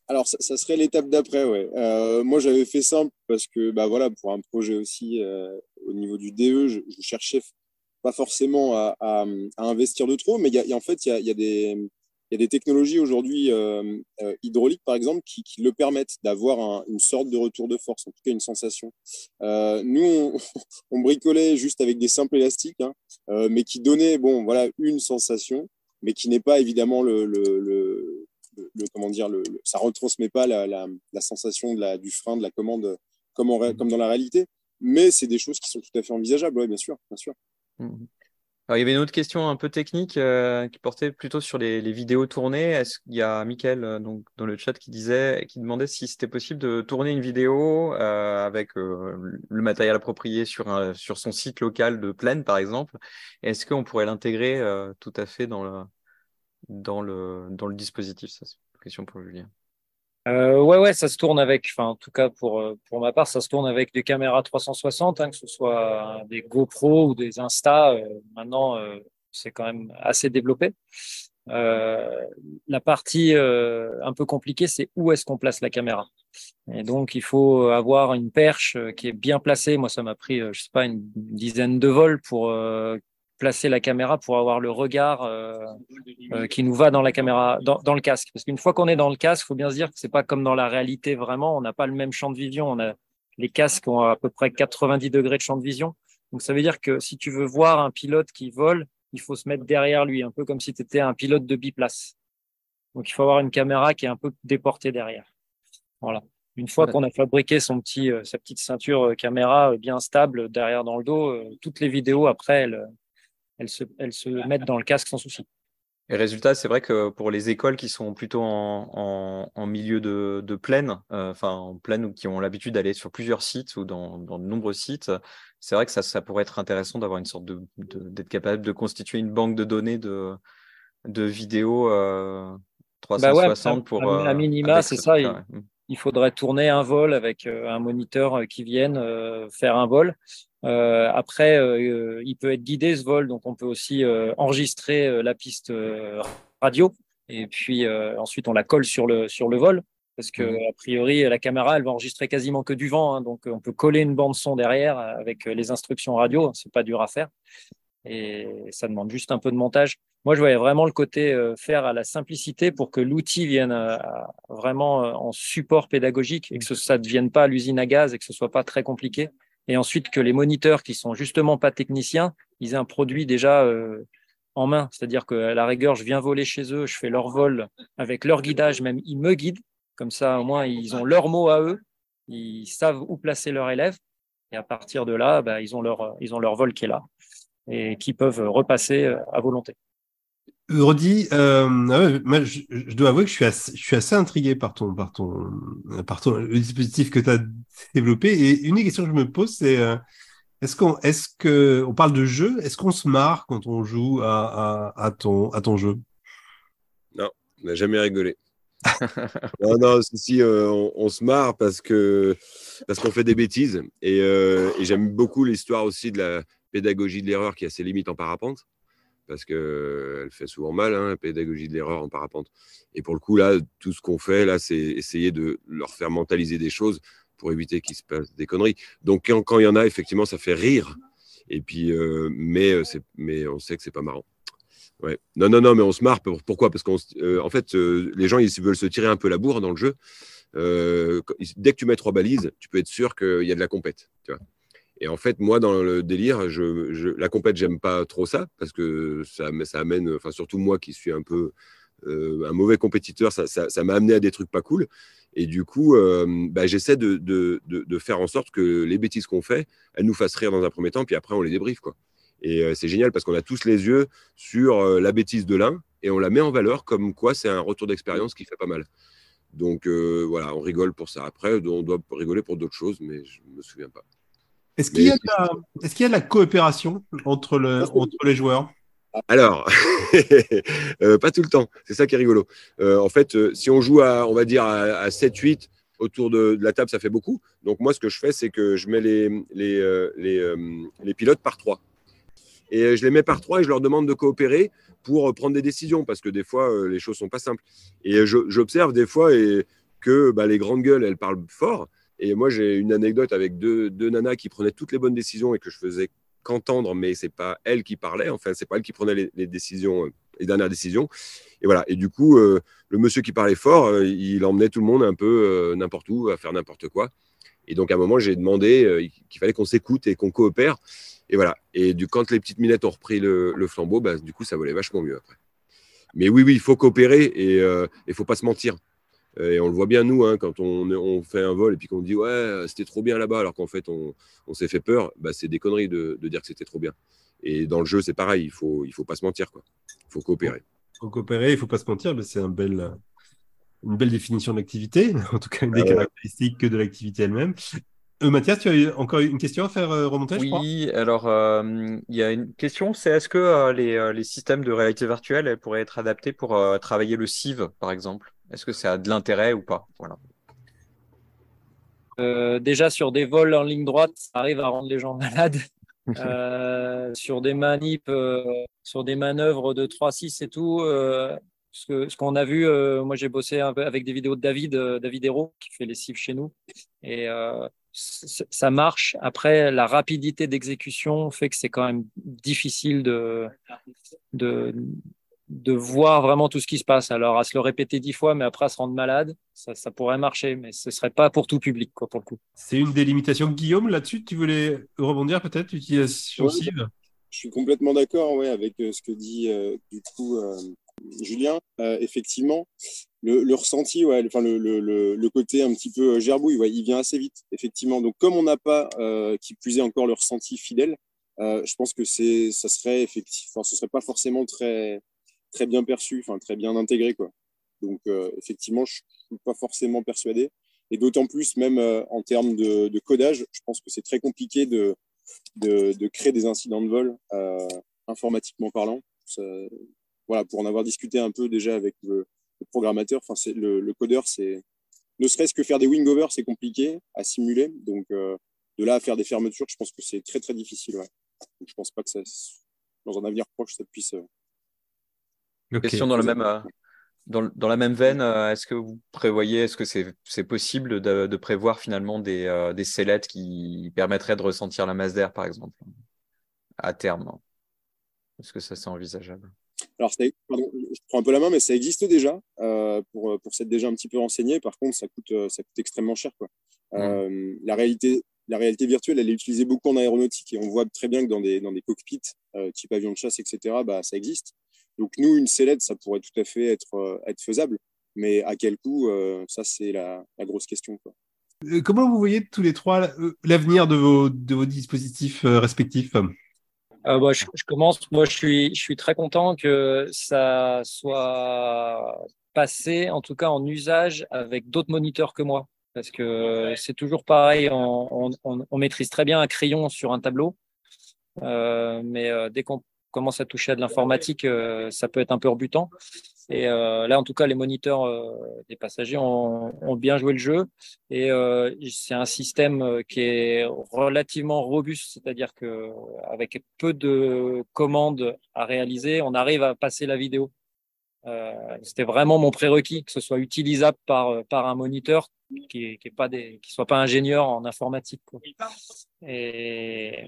Alors, ça, ça serait l'étape d'après, ouais. Euh, moi, j'avais fait simple parce que, bah voilà, pour un projet aussi euh, au niveau du DE, je, je cherchais pas forcément à, investir de trop, mais y a, en fait, il y a, y, des, y technologies aujourd'hui euh, euh, hydrauliques, par exemple, qui, le permettent d'avoir une sorte de retour de force, en tout cas une sensation. Euh, nous, on, bricolait juste avec des simples élastiques, hein, mais qui donnaient, bon, voilà, une sensation, mais qui n'est pas évidemment le, le, le le, comment dire, le, ça retransmet pas la, sensation du frein, de la commande comme dans la réalité. Mais c'est des choses qui sont tout à fait envisageables, ouais, bien sûr, bien sûr. Alors, il y avait une autre question un peu technique euh, qui portait plutôt sur les, vidéos tournées. Est-ce qu'il y a Mickaël euh, dans le chat qui disait, qui demandait si c'était possible de tourner une vidéo euh, avec le matériel approprié sur son site local de plaine par exemple. Est-ce qu'on pourrait l'intégrer tout à fait dans le dispositif? C'est une question pour Julien. Euh, ouais, ouais, ça se tourne avec, enfin, en tout cas pour, euh, pour ma part, ça se tourne avec des caméras 360, hein, que ce soit des GoPro ou des Insta. Euh, maintenant, euh, c'est quand même assez développé. Euh, la partie un peu compliquée, c'est où est-ce qu'on place la caméra. Et donc, il faut avoir une perche qui est bien placée. Moi, ça m'a pris, je sais pas, une dizaine de vols pour placer la caméra pour avoir le regard euh, euh, qui nous va dans la caméra, dans, dans le casque. Parce qu'une fois qu'on est dans le casque, il faut bien se dire que c'est pas comme dans la réalité vraiment. On n'a pas le même champ de vision. On a les casques ont à peu près 90 degrés de champ de vision. Donc ça veut dire que si tu veux voir un pilote qui vole, il faut se mettre derrière lui, un peu comme si tu étais un pilote de biplace. Donc il faut avoir une caméra qui est un peu déportée derrière. Voilà. Une fois qu'on a fabriqué son petit, euh, sa petite ceinture caméra bien stable derrière dans le dos, toutes les vidéos après, elles, elles se, elles se mettent dans le casque sans souci. Et résultat, c'est vrai que pour les écoles qui sont plutôt en, en, en milieu de, de plaine, euh, enfin en plaine ou qui ont l'habitude d'aller sur plusieurs sites ou dans, dans de nombreux sites, c'est vrai que ça, ça pourrait être intéressant d'avoir une sorte de, d'être capable de constituer une banque de données de, de vidéos euh, 360 bah pour. À, euh, minima, c'est ça. Il, faudrait tourner un vol avec euh, un moniteur euh, qui vienne faire un vol. Euh, après, euh, il peut être guidé ce vol, donc on peut aussi euh, enregistrer la piste radio et puis ensuite on la colle sur le sur le vol parce que mmh. a priori la caméra elle va enregistrer quasiment que du vent, hein, donc on peut coller une bande son derrière avec les instructions radio, c'est pas dur à faire et ça demande juste un peu de montage. Moi, je voyais vraiment le côté euh, faire à la simplicité pour que l'outil vienne euh, vraiment euh, en support pédagogique et que ça ne devienne pas l'usine à gaz et que ce soit pas très compliqué. Et ensuite que les moniteurs qui sont justement pas techniciens, ils aient un produit déjà en main. C'est-à-dire qu'à la rigueur, je viens voler chez eux, je fais leur vol avec leur guidage, même ils me guident. Comme ça, au moins, ils ont leur mot à eux. Ils savent où placer leur élève. Et à partir de là, bah, ils, ont leur, ils ont leur vol qui est là et qui peuvent repasser à volonté. Rodi, euh, ah je, dois avouer que je suis assez, intrigué par ton, le dispositif que tu as développé. Et une des questions que je me pose, c'est euh, est-ce qu'on, que, on parle de jeu, est-ce qu'on se marre quand on joue à, ton, jeu? Non, on n'a jamais rigolé. non, non, si, euh, on, se marre parce que parce qu'on fait des bêtises et j'aime beaucoup l'histoire aussi de la pédagogie de l'erreur qui a ses limites en parapente parce qu'elle fait souvent mal, hein, la pédagogie de l'erreur en parapente. Et pour le coup, là, tout ce qu'on fait, là, c'est essayer de leur faire mentaliser des choses pour éviter qu'il se passe des conneries. Donc, quand, il y en a, effectivement, ça fait rire. Et puis, euh, mais, euh, mais on sait que c'est pas marrant. Ouais. Non, non, non, mais on se marre. Pourquoi? Parce qu'en euh, fait, les gens, ils veulent se tirer un peu la bourre dans le jeu. dès que tu mets trois balises, tu peux être sûr qu'il y a de la compète. Tu vois et en fait, moi, dans le délire, la compète, j'aime pas trop ça parce que ça, amène, enfin, surtout moi qui suis un peu euh, un mauvais compétiteur, ça, m'a amené à des trucs pas cool. Et du coup, euh, bah, j'essaie de, faire en sorte que les bêtises qu'on fait, elles nous fassent rire dans un premier temps, puis après, on les débriefe. Quoi. Et euh, c'est génial parce qu'on a tous les yeux sur la bêtise de l'un et on la met en valeur comme quoi c'est un retour d'expérience qui fait pas mal. Donc voilà, on rigole pour ça. Après, on doit rigoler pour d'autres choses, mais je me souviens pas. Est-ce qu'il y, a de la coopération entre, le, entre les joueurs? Alors, euh, pas tout le temps. C'est ça qui est rigolo. Euh, en fait, euh, si on joue à, on va dire, à, 7-8 autour de, la table, ça fait beaucoup. Donc, moi, ce que je fais, c'est que je mets les, les, les, les, pilotes par trois. Et je les mets par trois et je leur demande de coopérer pour prendre des décisions parce que des fois, les choses sont pas simples. Et j'observe des fois et que bah, les grandes gueules, elles parlent fort. Et moi, j'ai une anecdote avec deux, deux, nanas qui prenaient toutes les bonnes décisions et que je faisais qu'entendre, mais c'est pas elles qui parlaient. Enfin, c'est pas elles qui prenaient les, décisions, euh, les dernières décisions. Et voilà. Et du coup, euh, le monsieur qui parlait fort, euh, il emmenait tout le monde un peu n'importe où à faire n'importe quoi. Et donc, à un moment, j'ai demandé qu'il fallait qu'on s'écoute et qu'on coopère. Et voilà. Et du, quand les petites minettes ont repris le, flambeau, bah, du coup, ça volait vachement mieux après. Mais oui, oui, il faut coopérer et il ne faut pas se mentir. Et on le voit bien, nous, hein, quand on, fait un vol et puis qu'on dit ouais, c'était trop bien là-bas, alors qu'en fait, on, s'est fait peur, bah, c'est des conneries de, dire que c'était trop bien. Et dans le jeu, c'est pareil, il ne faut, il faut pas se mentir. Quoi. Il faut coopérer. Il faut coopérer, il ne faut pas se mentir, mais c'est un bel, une belle définition de l'activité, en tout cas une des ah caractéristiques de l'activité elle-même. Euh, Mathias, tu as encore une question à faire euh, remonter Oui, alors euh, il y a une question, c'est est-ce que les, les, systèmes de réalité virtuelle pourraient être adaptés pour travailler le CIV, par exemple? Est-ce que ça a de l'intérêt ou pas? Voilà. Euh, déjà sur des vols en ligne droite, ça arrive à rendre les gens malades. Euh, sur des manips, euh, sur des manœuvres de 3-6 et tout, ce qu'on a vu, moi j'ai bossé un peu avec des vidéos de David, David Hérault, qui fait les cibles chez nous. Et ça marche. Après, la rapidité d'exécution fait que c'est quand même difficile de, de, de voir vraiment tout ce qui se passe. Alors, à se le répéter dix fois, mais après à se rendre malade, ça, pourrait marcher, mais ce ne serait pas pour tout public, quoi, pour le coup. C'est une des limitations. Guillaume, là-dessus, tu voulais rebondir peut-être, l'utilisation cible Je suis complètement d'accord ouais, avec euh, ce que dit euh, du coup euh, Julien. effectivement, le, ressenti, ouais, enfin, le, le, côté un petit peu gerbouille, ouais, il vient assez vite, effectivement. Donc, comme on n'a pas, qui plus est encore le ressenti fidèle, je pense que c'est, ça serait effectivement, ce serait pas forcément très, très bien perçu, enfin très bien intégré. Quoi. Donc euh, effectivement, je ne suis pas forcément persuadé. Et d'autant plus, même euh, en termes de, codage, je pense que c'est très compliqué de, créer des incidents de vol euh, informatiquement parlant. voilà, pour en avoir discuté un peu déjà avec le, programmateur, enfin, le, le codeur, c'est ne serait-ce que faire des wingovers, c'est compliqué à simuler. Donc de là à faire des fermetures, je pense que c'est très très difficile. Ouais. Donc, je pense pas que ça, dans un avenir proche, ça puisse Question dans, le même, euh, dans, dans, la même veine, euh, est-ce que vous prévoyez, est-ce que c'est possible de, de, prévoir finalement des, euh, des sellettes qui permettraient de ressentir la masse d'air, par exemple, à terme? Est-ce que ça c'est envisageable? Alors, pardon, je prends un peu la main, mais ça existe déjà. Euh, pour, pour s'être déjà un petit peu renseigné, par contre, ça coûte, ça coûte extrêmement cher. Quoi. Euh, la, réalité, la réalité virtuelle, elle est utilisée beaucoup en aéronautique et on voit très bien que dans des, dans des cockpits, euh, type avion de chasse, etc., bah, ça existe. Donc, nous, une sellette, ça pourrait tout à fait être, être faisable. Mais à quel coût, ça, c'est la, la, grosse question. Quoi. Comment vous voyez tous les trois l'avenir de vos, de vos dispositifs respectifs euh, bah, je, je, commence. Moi, je suis, je suis très content que ça soit passé, en tout cas en usage, avec d'autres moniteurs que moi. Parce que c'est toujours pareil, on, on, on, maîtrise très bien un crayon sur un tableau. Euh, mais euh, dès qu'on commence à toucher à de l'informatique, euh, ça peut être un peu rebutant. Et euh, là, en tout cas, les moniteurs euh, des passagers ont, bien joué le jeu. Et c'est un système qui est relativement robuste, c'est-à-dire que avec peu de commandes à réaliser, on arrive à passer la vidéo. C'était vraiment mon prérequis que ce soit utilisable par un moniteur qui des qui soit pas ingénieur en informatique. Et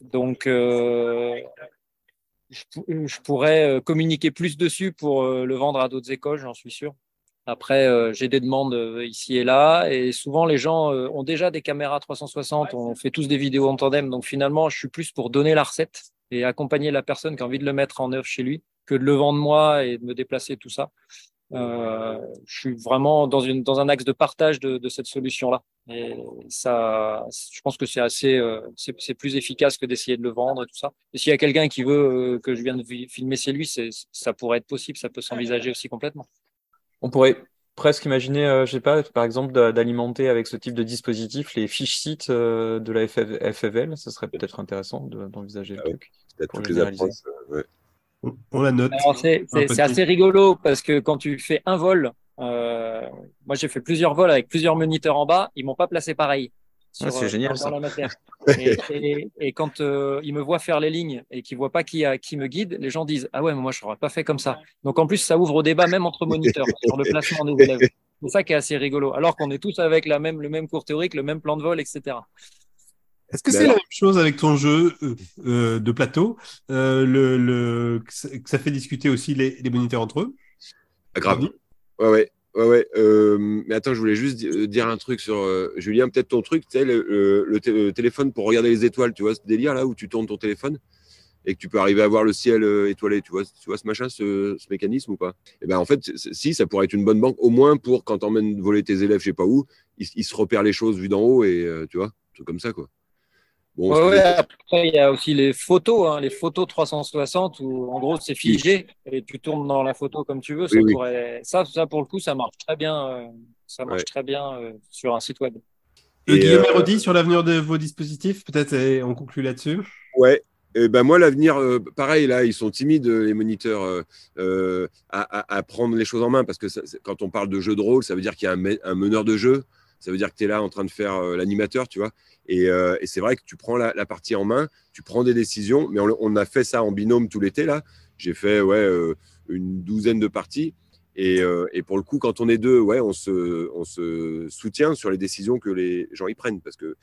donc je, pourrais euh, communiquer plus dessus pour euh, le vendre à d'autres écoles, j'en suis sûr. Après, euh, j'ai des demandes ici et là, et souvent les gens ont déjà des caméras 360, on fait tous des vidéos en tandem, donc finalement, je suis plus pour donner la recette et accompagner la personne qui a envie de le mettre en œuvre chez lui que de le vendre moi et de me déplacer, tout ça. Euh, je suis vraiment dans, une, dans un axe de partage de, de cette solution-là. Et ça, je pense que c'est assez, euh, c'est plus efficace que d'essayer de le vendre et tout ça. Et s'il y a quelqu'un qui veut euh, que je vienne filmer chez lui, ça pourrait être possible, ça peut s'envisager aussi complètement. On pourrait presque imaginer, euh, je sais pas, par exemple, d'alimenter avec ce type de dispositif les fiches sites euh, de la FFL. Ce serait peut-être intéressant d'envisager ah le truc. Pour toutes les approches, ouais. On la note. C'est assez rigolo parce que quand tu fais un vol, euh, moi j'ai fait plusieurs vols avec plusieurs moniteurs en bas, ils m'ont pas placé pareil. Ah, c'est génial ça. et, et, et, quand euh, ils me voient faire les lignes et qu'ils voient pas qui, a, qui me guide, les gens disent ah ouais mais moi je n'aurais pas fait comme ça. Donc en plus ça ouvre au débat même entre moniteurs sur le placement des élèves. C'est ça qui est assez rigolo. Alors qu'on est tous avec la même, le même cours théorique, le même plan de vol, etc. Est-ce que c'est la même chose avec ton jeu euh, euh, de plateau euh, le, le, que ça fait discuter aussi les, les moniteurs entre eux? Ah, Grave. Ouais, ouais. Ouais, ouais. Euh, mais attends, je voulais juste dire un truc sur Julien, peut-être ton truc, tu sais, le, le, le, téléphone pour regarder les étoiles, tu vois ce délire là où tu tournes ton téléphone et que tu peux arriver à voir le ciel étoilé, tu vois, tu vois ce machin, ce, ce mécanisme ou pas? Et eh ben en fait, si ça pourrait être une bonne banque, au moins pour quand t'emmènes voler tes élèves, je sais pas où, ils, ils, se repèrent les choses vues d'en haut et tu vois, tout comme ça quoi. Bon, ouais, ouais, après, il y a aussi les photos, hein, les photos 360 où en gros c'est figé et tu tournes dans la photo comme tu veux. Ça, oui, pourrait... oui. ça, ça, pour le coup, ça marche très bien, euh, ça marche ouais. très bien euh, sur un site web. Et, Guillaume euh... Hérodi, sur l'avenir de vos dispositifs, peut-être on conclut là-dessus. Ouais. Et ben moi, l'avenir, euh, pareil, là, ils sont timides, les moniteurs, euh, à, à, à, prendre les choses en main parce que ça, quand on parle de jeu de rôle, ça veut dire qu'il y a un, un meneur de jeu, ça veut dire que tu es là en train de faire euh, l'animateur, tu vois. Et, euh, et c'est vrai que tu prends la, partie en main, tu prends des décisions, mais on, a fait ça en binôme tout l'été, là. J'ai fait ouais, euh, une douzaine de parties. Et, et, pour le coup, quand on est deux, ouais, on se, on se soutient sur les décisions que les gens y prennent. Parce que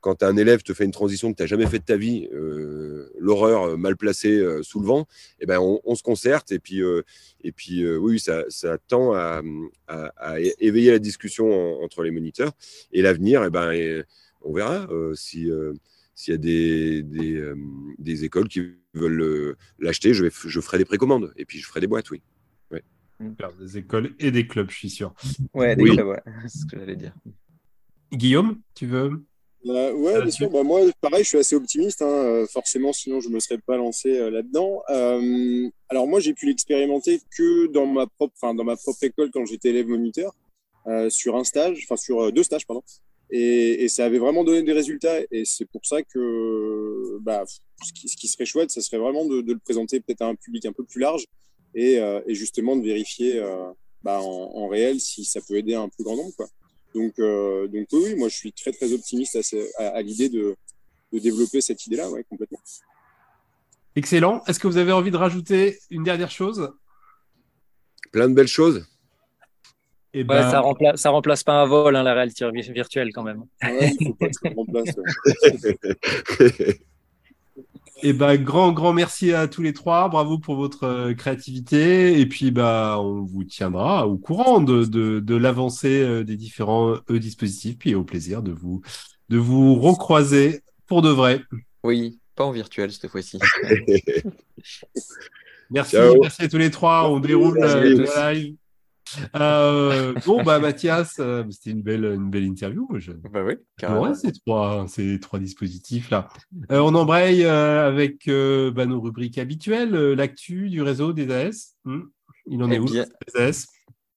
quand un élève te fait une transition que tu n'as jamais fait de ta vie, euh, l'horreur euh, mal placée euh, sous le vent, eh ben on, on, se concerte et puis, euh, et puis euh, oui, ça, ça tend à, à, à, éveiller la discussion en, entre les moniteurs. Et l'avenir, eh ben, et on verra si s'il y a des, des, des, écoles qui veulent l'acheter, je, je ferai des précommandes et puis je ferai des boîtes, oui. Ouais. Des écoles et des clubs, je suis sûr. Ouais, des oui. clubs, ouais. c'est ce que j'allais dire. Guillaume, tu veux euh, ouais, bien sûr. Bah, moi, pareil, je suis assez optimiste. Hein. Euh, forcément, sinon, je me serais pas lancé euh, là-dedans. Euh, alors moi, j'ai pu l'expérimenter que dans ma propre, enfin, dans ma propre école quand j'étais élève moniteur, euh, sur un stage, enfin sur deux stages, pardon. Et, et, ça avait vraiment donné des résultats. Et c'est pour ça que, bah, ce qui, ce qui, serait chouette, ça serait vraiment de, de le présenter peut-être à un public un peu plus large et, et justement de vérifier bah, en, en, réel si ça peut aider un plus grand nombre, quoi. Donc, euh, donc oui, moi je suis très très optimiste à, à, à l'idée de, de, développer cette idée-là, ouais, complètement. Excellent. Est-ce que vous avez envie de rajouter une dernière chose? Plein de belles choses. Et eh ben... ouais, ça, remplace, ça remplace pas un vol, hein, la réalité virtuelle quand même. Ouais, il faut pas que ça remplace. Et bah, grand, grand merci à tous les trois. Bravo pour votre euh, créativité. Et puis, bah, on vous tiendra au courant de, de, de l'avancée euh, des différents e-dispositifs. Puis, au plaisir de vous, de vous recroiser pour de vrai. Oui, pas en virtuel cette fois-ci. merci, Ciao. merci à tous les trois. On déroule euh, le live. Euh, bon, bah, Mathias, euh, c'était une belle, une belle interview. Je- bah oui. Ouais, ces trois, ces trois dispositifs là. Euh, on embraye avec bah, nos rubriques habituelles, l'actu du réseau des AS. Hmm. Il en est Eh où bien, les AS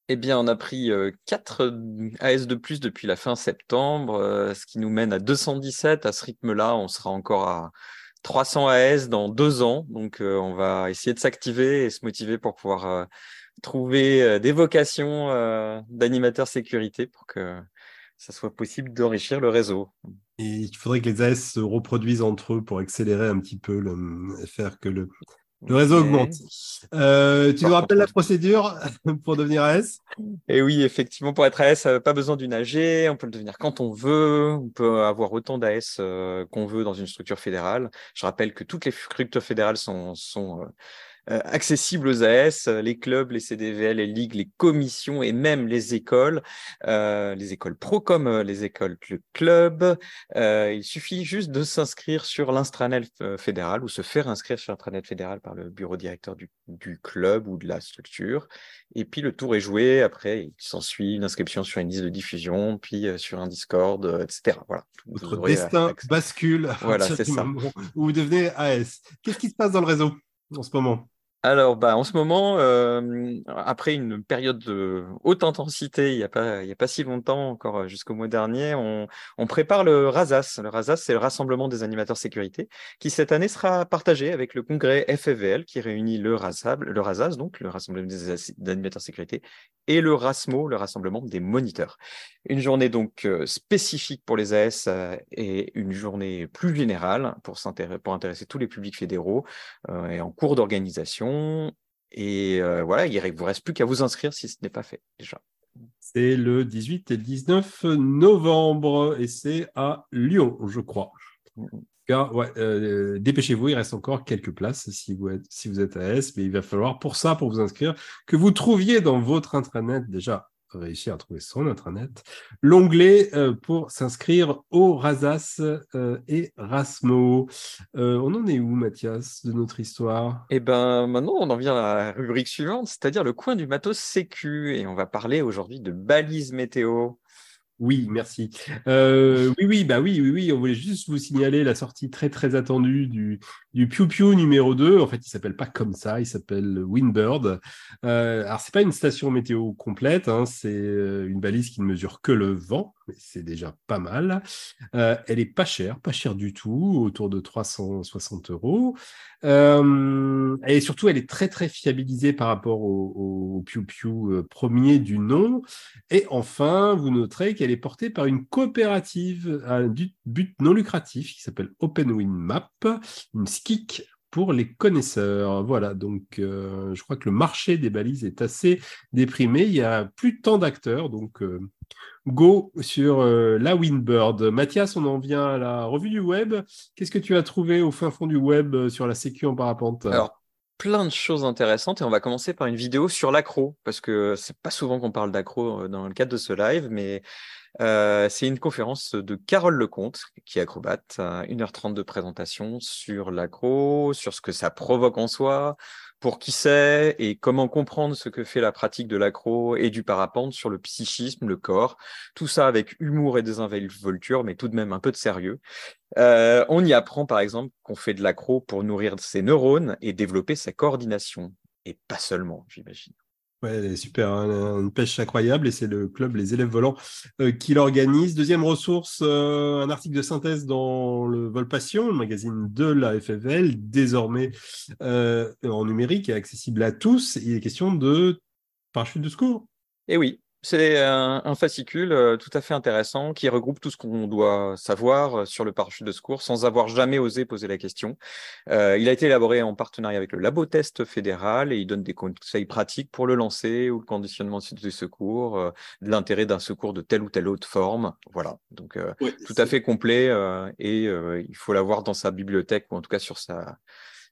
Eh bien, on a pris 4 AS de plus depuis la fin septembre, ce qui nous mène à 217. À ce rythme-là, on sera encore à 300 AS dans deux ans. Donc, on va essayer de s'activer et se motiver pour pouvoir trouver euh, des vocations euh, d'animateurs sécurité pour que ça soit possible d'enrichir le réseau. Et il faudrait que les AS se reproduisent entre eux pour accélérer un petit peu, le, faire que le, le réseau augmente. Euh, tu nous rappelles la procédure pour devenir AS Et oui, effectivement, pour être AS, euh, pas besoin d'une AG, on peut le devenir quand on veut, on peut avoir autant d'AS euh, qu'on veut dans une structure fédérale. Je rappelle que toutes les structures fédérales sont, sont euh, accessibles aux AS, euh, les clubs, les CDVL, les ligues, les commissions et même les écoles, euh, les écoles pro comme euh, les écoles cl- club. Euh, il suffit juste de s'inscrire sur l'instranet euh, fédéral ou se faire inscrire sur l'intranet fédéral par le bureau directeur du, du club ou de la structure. Et puis le tour est joué. Après, il s'ensuit une inscription sur une liste de diffusion, puis sur un Discord, etc. Voilà. Votre aurez, destin bascule Voilà, c'est ça. où vous devenez AS. Qu'est-ce qui se passe dans le réseau en ce moment? Alors, bah, en ce moment, euh, après une période de haute intensité, il n'y a pas, a pas si longtemps, encore euh, jusqu'au mois dernier, on, prépare le RASAS. Le RASAS, c'est le Rassemblement des animateurs sécurité, qui cette année sera partagé avec le congrès FFVL, qui réunit le RASAS, le RASAS, donc le Rassemblement des animateurs sécurité, et le RASMO, le Rassemblement des moniteurs. Une journée donc euh, spécifique pour les AS et une journée plus générale pour, s'intéresser- pour intéresser tous les publics fédéraux euh, et en cours d'organisation. Et euh, voilà, il ne vous reste plus qu'à vous inscrire si ce n'est pas fait déjà. C'est le 18 et 19 novembre et c'est à Lyon, je crois. En tout cas, ouais, euh, dépêchez-vous, il reste encore quelques places si vous êtes, si vous êtes AS, mais il va falloir pour ça, pour vous inscrire, que vous trouviez dans votre intranet déjà réussir à trouver son intranet, l'onglet euh, pour s'inscrire au Rasas euh, et Rasmo. Euh, on en est où, Mathias, de notre histoire? Et ben maintenant, on en vient à la rubrique suivante, c'est-à-dire le coin du matos sécu. Et on va parler aujourd'hui de balises météo. Oui, merci. Euh, oui, oui, bah oui, oui, oui. On voulait juste vous signaler la sortie très très attendue du du Piu Piu numéro 2. En fait, il s'appelle pas comme ça, il s'appelle Windbird. Euh, alors c'est pas une station météo complète, hein, c'est euh, une balise qui ne mesure que le vent, mais c'est déjà pas mal. Euh, elle est pas chère, pas chère du tout, autour de 360 euros. Euh, et surtout, elle est très très fiabilisée par rapport au, au Piu euh, premier du nom. Et enfin, vous noterez qu'elle est portée par une coopérative à un but non lucratif qui s'appelle OpenWin Map, une SKIC pour les connaisseurs. Voilà, donc euh, je crois que le marché des balises est assez déprimé. Il y a plus tant d'acteurs, donc euh, go sur euh, la Winbird. Mathias, on en vient à la revue du web. Qu'est-ce que tu as trouvé au fin fond du web sur la sécu en parapente? Alors, plein de choses intéressantes et on va commencer par une vidéo sur l'accro parce que c'est pas souvent qu'on parle d'accro euh, dans le cadre de ce live, mais euh, c'est une conférence de Carole Lecomte qui est acrobate, euh, 1h30 de présentation sur l'accro, sur ce que ça provoque en soi, pour qui c'est et comment comprendre ce que fait la pratique de l'accro et du parapente sur le psychisme, le corps, tout ça avec humour et désinvolture, mais tout de même un peu de sérieux. Euh, on y apprend par exemple qu'on fait de l'accro pour nourrir ses neurones et développer sa coordination. Et pas seulement, j'imagine. Ouais, super, hein, une pêche incroyable et c'est le club Les Élèves Volants euh, qui l'organise. Deuxième ressource, euh, un article de synthèse dans le Vol Passion, le magazine de la FFL, désormais euh, en numérique et accessible à tous. Il est question de parachute de secours. Et oui, C'est un, fascicule euh, tout à fait intéressant qui regroupe tout ce qu'on doit savoir euh, sur le parachute de secours sans avoir jamais osé poser la question. Euh, il a été élaboré en partenariat avec le Labotest fédéral et il donne des conseils pratiques pour le lancer ou le conditionnement du secours, de l'intérêt d'un secours de telle ou telle autre forme. Voilà, donc tout à fait complet et il faut l'avoir dans sa bibliothèque ou en tout cas sur sa,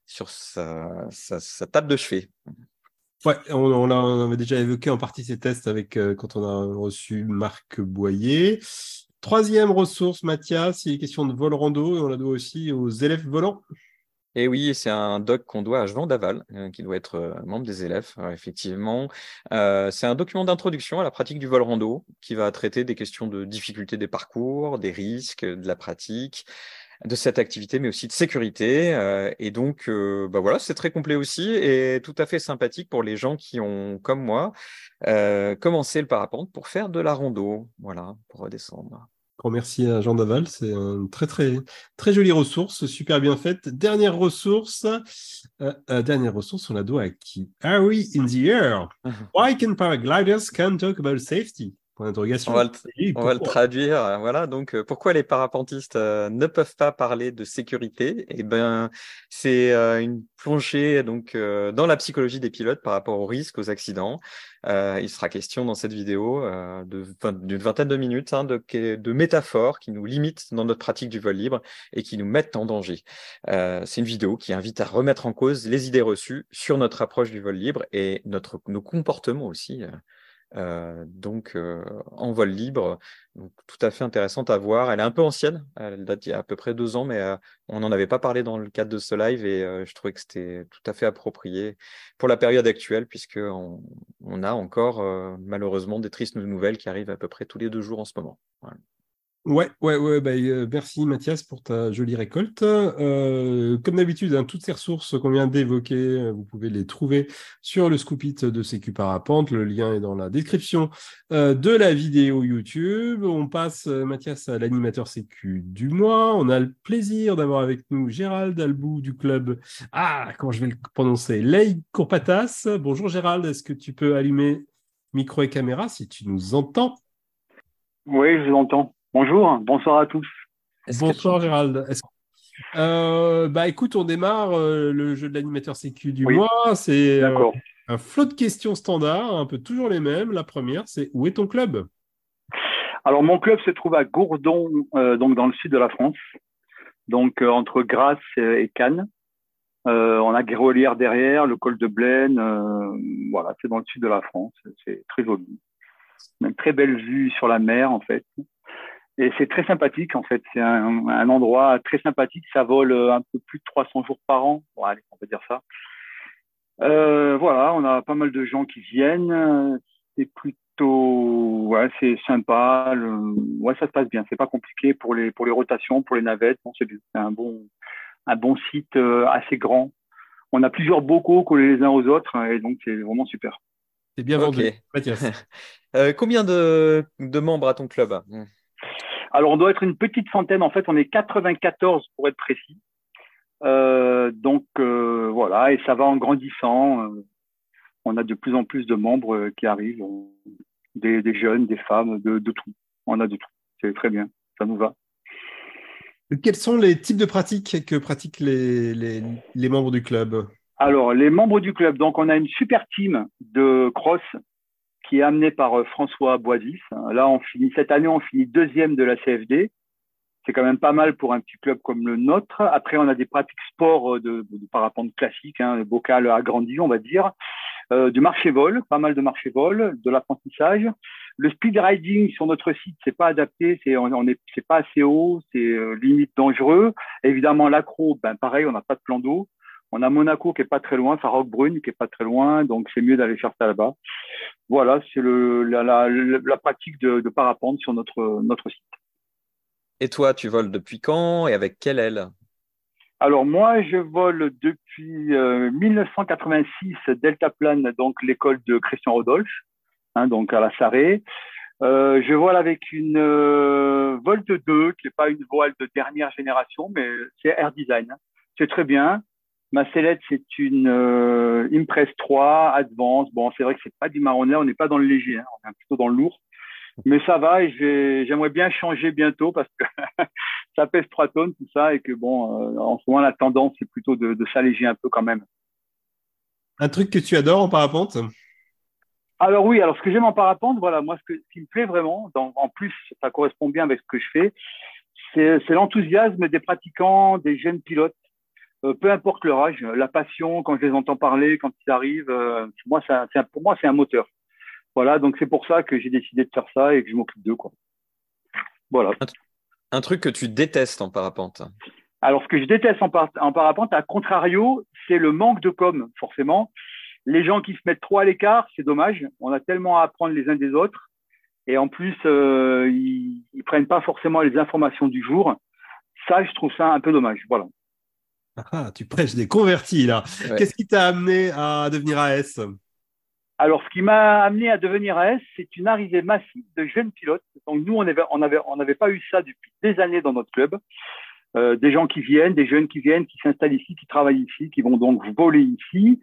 sur sa, sa table de chevet. On, avait déjà évoqué en partie ces tests avec euh, quand on a reçu Marc Boyer. Troisième ressource, Mathias, il est question de vol rando et on la doit aussi aux élèves volants. Et oui, c'est un doc qu'on doit à Jean Daval, euh, qui doit être euh, membre des élèves, effectivement. c'est un document d'introduction à la pratique du vol rando qui va traiter des questions de difficulté des parcours, des risques, de la pratique, de cette activité, mais aussi de sécurité. Euh, et donc, euh, bah voilà, c'est très complet aussi et tout à fait sympathique pour les gens qui ont, comme moi, euh, commencé le parapente pour faire de la rando, voilà, pour redescendre. Grand merci à Jean Daval, c'est une très très très jolie ressource, super bien faite. Dernière ressource, dernière ressource, on la doit à qui? Harry in the air. Why can paragliders can talk about safety on va le, traduire. Euh, voilà. Donc, euh, pourquoi les parapentistes euh, ne peuvent pas parler de sécurité? Eh ben, c'est une plongée donc dans la psychologie des pilotes par rapport aux risques, aux accidents. il sera question dans cette vidéo d'une vingtaine de minutes hein, de, de, métaphores qui nous limitent dans notre pratique du vol libre et qui nous mettent en danger. c'est une vidéo qui invite à remettre en cause les idées reçues sur notre approche du vol libre et notre, nos comportements aussi euh, donc euh, en vol libre, donc, tout à fait intéressante à voir. Elle est un peu ancienne, elle date il y a à peu près deux ans, mais euh, on n'en avait pas parlé dans le cadre de ce live et je trouvais que c'était tout à fait approprié pour la période actuelle, puisqu'on on a encore malheureusement des tristes nouvelles qui arrivent à peu près tous les deux jours en ce moment. Ouais, ouais, ouais. Bah, euh, merci Mathias pour ta jolie récolte. Euh, comme d'habitude, hein, toutes ces ressources qu'on vient d'évoquer, euh, vous pouvez les trouver sur le Scoopit de Sécu Parapente. Le lien est dans la description de la vidéo YouTube. On passe, Mathias, à l'animateur Sécu du mois. On a le plaisir d'avoir avec nous Gérald Albou du club. Ah, comment je vais le prononcer? Ley Courpatas. Bonjour Gérald, est-ce que tu peux allumer micro et caméra si tu nous entends? Oui, je vous entends. Bonjour, bonsoir à tous. Bonsoir Gérald. Euh, bah écoute, on démarre euh, le jeu de l'animateur sécu du mois. C'est euh, un flot de questions standards, un peu toujours les mêmes. La première, c'est où est ton club? Alors mon club se trouve à Gourdon, donc dans le sud de la France, donc entre Grasse et Cannes. on a Guérolière derrière, le col de Blaine. voilà, c'est dans le sud de la France. C'est très joli. Une très belle vue sur la mer en fait. Et c'est très sympathique, en fait. C'est un, un, endroit très sympathique. Ça vole euh, un peu plus de 300 jours par an. Bon, allez, on peut dire ça. Euh, voilà, on a pas mal de gens qui viennent. C'est plutôt, ouais, c'est sympa. Le... Ouais, ça se passe bien. C'est pas compliqué pour les pour les rotations, pour les navettes. Bon, c'est un bon un bon site euh, assez grand. On a plusieurs bocaux collés les uns aux autres et donc c'est vraiment super. C'est bien vendu, Mathias. euh, combien de, de membres à ton club? Alors, on doit être une petite centaine. En fait, on est 94 pour être précis. Euh, donc, euh, voilà, et ça va en grandissant. Euh, on a de plus en plus de membres qui arrivent, des, jeunes, des femmes, de, tout. On a de tout. C'est très bien. Ça nous va. Quels sont les types de pratiques que pratiquent les, les membres du club? Alors, les membres du club, donc on a une super team de cross qui est amené par euh, François Boisis. Là, on finit cette année, on finit deuxième de la CFD. C'est quand même pas mal pour un petit club comme le nôtre. Après, on a des pratiques sport euh, de, de parapente classique, hein, bocal agrandi, on va dire, euh, du marché-vol, pas mal de marché-vol, de l'apprentissage. Le speed riding sur notre site, c'est pas adapté, c'est on, est, pas assez haut, c'est limite dangereux. Évidemment, l'accro, ben pareil, on n'a pas de plan d'eau. On a Monaco qui est pas très loin, Farok Brune qui est pas très loin, donc c'est mieux d'aller faire ça là-bas. Voilà, c'est le, la, la, la, pratique de, de, parapente sur notre, notre site. Et toi, tu voles depuis quand et avec quelle aile? Alors moi, je vole depuis euh, 1986 Deltaplane, donc l'école de Christian Rodolphe, hein, donc à la Sarré. Euh, je vole avec une euh, Volt 2, qui n'est pas une voile de dernière génération, mais c'est Air Design. C'est très bien. Ma sellette, c'est une euh, Impress 3 Advance. Bon, c'est vrai que c'est pas du marronnier, on n'est pas dans le léger, hein, on est plutôt dans le lourd. Mais ça va et j'aimerais bien changer bientôt parce que ça pèse 3 tonnes, tout ça, et que bon, euh, en ce moment, la tendance, c'est plutôt de, de s'alléger un peu quand même. Un truc que tu adores en parapente? Alors oui, alors ce que j'aime en parapente, voilà, moi ce, qui me plaît vraiment, en plus ça correspond bien avec ce que je fais, c'est l'enthousiasme des pratiquants, des jeunes pilotes, euh, peu importe leur âge, la passion quand je les entends parler, quand ils arrivent, euh, moi ça, pour moi c'est un moteur. Voilà, donc c'est pour ça que j'ai décidé de faire ça et que je m'occupe d'eux quoi. Voilà. Un, truc que tu détestes en parapente. Alors ce que je déteste en, en parapente, à contrario, c'est le manque de com forcément les gens qui se mettent trop à l'écart, c'est dommage. On a tellement à apprendre les uns des autres. Et en plus, euh, ils, ne prennent pas forcément les informations du jour. Ça, je trouve ça un peu dommage. Voilà. Ah, tu prêches des convertis là. Qu'est-ce qui t'a amené à devenir AS Alors, ce qui m'a amené à devenir AS, c'est une arrivée massive de jeunes pilotes. Donc, nous, on n'avait on avait, on avait pas eu ça depuis des années dans notre club. Euh, des gens qui viennent, des jeunes qui viennent, qui s'installent ici, qui travaillent ici, qui vont donc voler ici.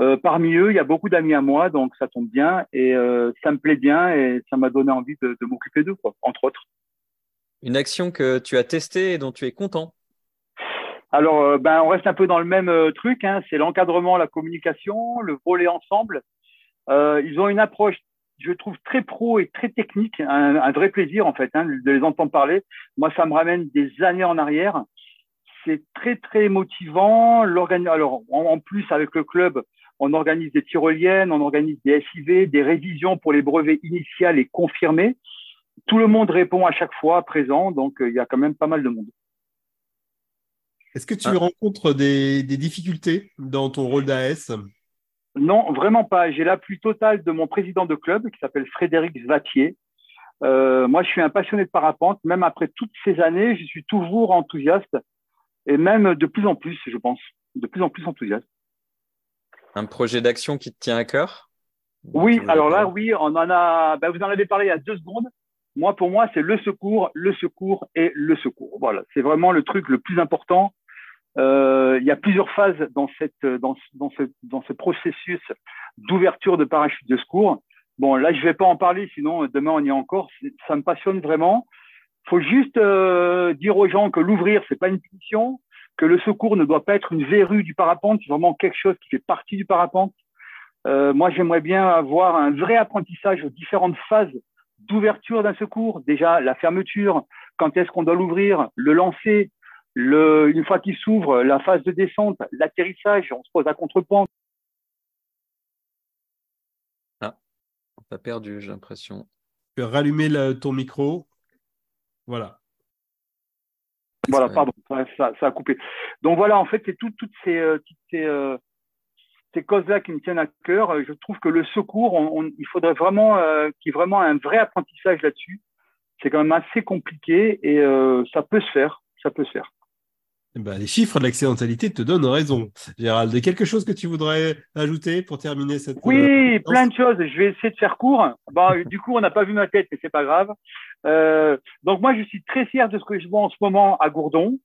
Euh, parmi eux, il y a beaucoup d'amis à moi, donc ça tombe bien et euh, ça me plaît bien et ça m'a donné envie de, de m'occuper d'eux, entre autres. Une action que tu as testée et dont tu es content? Alors, ben, on reste un peu dans le même truc, hein, c'est l'encadrement, la communication, le voler ensemble. ils ont une approche je trouve très pro et très technique, un, vrai plaisir en fait hein, de les entendre parler. Moi, ça me ramène des années en arrière. C'est très très motivant. Alors en, plus avec le club, on organise des tyroliennes, on organise des SIV, des révisions pour les brevets initiales et confirmés. Tout le monde répond à chaque fois présent, donc euh, il y a quand même pas mal de monde. Est-ce que tu ah. rencontres des, des difficultés dans ton rôle d'AS non, vraiment pas. J'ai l'appui total de mon président de club qui s'appelle Frédéric Zvatier. Euh, moi, je suis un passionné de parapente. Même après toutes ces années, je suis toujours enthousiaste et même de plus en plus, je pense, de plus en plus enthousiaste. Un projet d'action qui te tient à cœur? Oui, alors là, oui, on en a. Ben, vous en avez parlé il y a deux secondes. Moi, pour moi, c'est le secours, le secours et le secours. Voilà, c'est vraiment le truc le plus important euh, il y a plusieurs phases dans, cette, dans, dans, ce, dans ce processus d'ouverture de parachute de secours. Bon, là, je vais pas en parler, sinon demain on y est encore. Ça me passionne vraiment. faut juste euh, dire aux gens que l'ouvrir, c'est pas une punition, que le secours ne doit pas être une verrue du parapente, c'est vraiment quelque chose qui fait partie du parapente. Euh, moi, j'aimerais bien avoir un vrai apprentissage aux différentes phases d'ouverture d'un secours. Déjà, la fermeture, quand est-ce qu'on doit l'ouvrir, le lancer, le, une fois qu'il s'ouvre, la phase de descente, l'atterrissage, on se pose à contre-pente. Ah, on perdu, j'ai l'impression. Tu peux rallumer ton micro. Voilà. Voilà, pardon, ça, ça, a coupé. Donc voilà, en fait, c'est toutes ces, euh, ces, euh, ces causes-là qui me tiennent à cœur. Je trouve que le secours, on, il faudrait vraiment euh, qu'il y ait vraiment un vrai apprentissage là-dessus. C'est quand même assez compliqué et euh, ça peut se faire. Ça peut se faire. Eh ben, les chiffres de l'accidentalité te donnent raison, Gérald. Quelque chose que tu voudrais ajouter pour terminer cette Oui, euh, plein de choses. Je vais essayer de faire court. Bon, du coup, on n'a pas vu ma tête, mais c'est pas grave. Euh, donc moi, je suis très fier de ce que je vois en ce moment à Gourdon,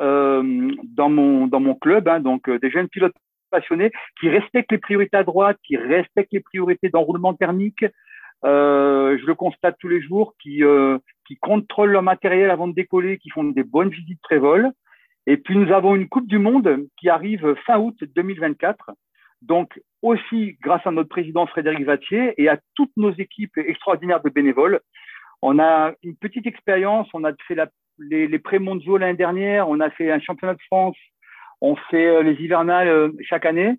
euh, dans mon dans mon club. Hein, donc des jeunes pilotes passionnés qui respectent les priorités à droite, qui respectent les priorités d'enroulement thermique. je le constate tous les jours, qui qui contrôlent leur matériel avant de décoller, qui font des bonnes visites pré-vol. Et puis nous avons une Coupe du Monde qui arrive fin août 2024. Donc aussi grâce à notre président Frédéric Vatier et à toutes nos équipes extraordinaires de bénévoles. On a une petite expérience, on a fait les, les pré-mondiaux l'année dernière, on a fait un championnat de France, on fait euh, les hivernales euh, chaque année.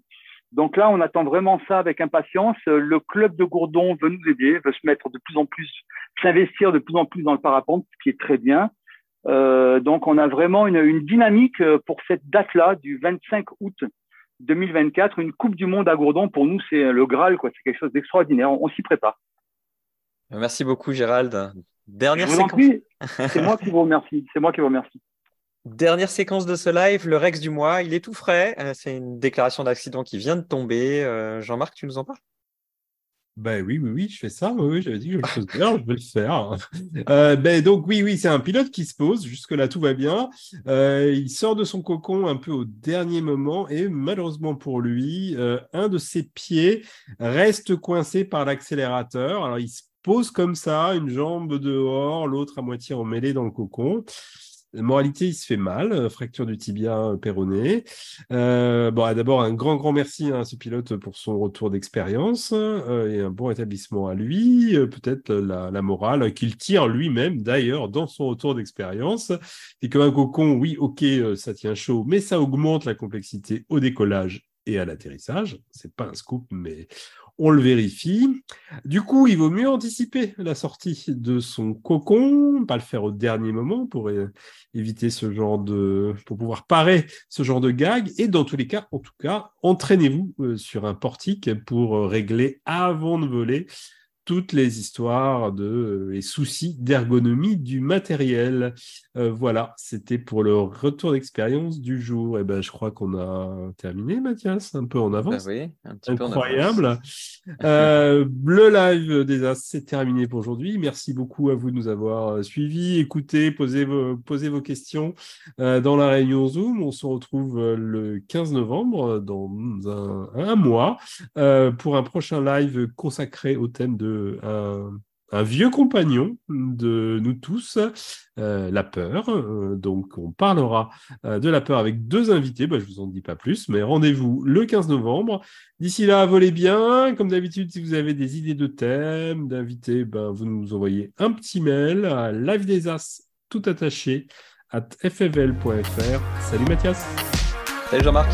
Donc là, on attend vraiment ça avec impatience. Le club de Gourdon veut nous aider, veut se mettre de plus en plus, s'investir de plus en plus dans le parapente, ce qui est très bien. Euh, donc, on a vraiment une, une dynamique euh, pour cette date-là, du 25 août 2024, une Coupe du Monde à Gourdon. Pour nous, c'est le Graal, quoi. C'est quelque chose d'extraordinaire. On, s'y prépare. Merci beaucoup, Gérald. Dernière séquence. C'est moi qui vous remercie. C'est moi qui vous remercie. Dernière séquence de ce live, le Rex du mois. Il est tout frais. Euh, c'est une déclaration d'accident qui vient de tomber. Jean-Marc, tu nous en parles? Ben oui, oui, oui, je fais ça. Oui, oui, j'avais dit que je le je vais le faire. Euh, ben donc oui, oui, c'est un pilote qui se pose. Jusque-là, tout va bien. Euh, il sort de son cocon un peu au dernier moment et malheureusement pour lui, euh, un de ses pieds reste coincé par l'accélérateur. Alors il se pose comme ça, une jambe dehors, l'autre à moitié emmêlée dans le cocon. Moralité, il se fait mal, euh, fracture du tibia euh, péroné. Euh, bon, d'abord, un grand, grand merci à ce pilote pour son retour d'expérience et un bon établissement à lui. Peut-être la, la, morale qu'il tire lui-même, d'ailleurs, dans son retour d'expérience. Et comme un cocon, oui, ok, ça tient chaud, mais ça augmente la complexité au décollage et à l'atterrissage. C'est pas un scoop, mais on le vérifie. Du coup, il vaut mieux anticiper la sortie de son cocon, pas le faire au dernier moment pour éviter ce genre de, pour pouvoir parer ce genre de gag. Et dans tous les cas, en tout cas, entraînez-vous euh, sur un portique pour régler avant de voler toutes les histoires de euh, les soucis d'ergonomie du matériel. Euh, voilà, c'était pour le retour d'expérience du jour. Et eh ben, je crois qu'on a terminé, Mathias, un peu en avance. Bah oui, un petit Incroyable. Peu en avance. euh, le live des As, c'est terminé pour aujourd'hui. Merci beaucoup à vous de nous avoir suivis, écoutés, posez vos, posez vos questions euh, dans la réunion Zoom. On se retrouve euh, le 15 novembre, dans un, un mois, euh, pour un prochain live consacré au thème de un, vieux compagnon de nous tous, euh, la peur. Euh, donc, on parlera euh, de la peur avec deux invités. Bah, je vous en dis pas plus, mais rendez-vous le 15 novembre. D'ici là, volez bien. Comme d'habitude, si vous avez des idées de thèmes, d'invités, ben, vous nous envoyez un petit mail à live des as tout attaché at ffl.fr. Salut Mathias. Salut Jean-Marc.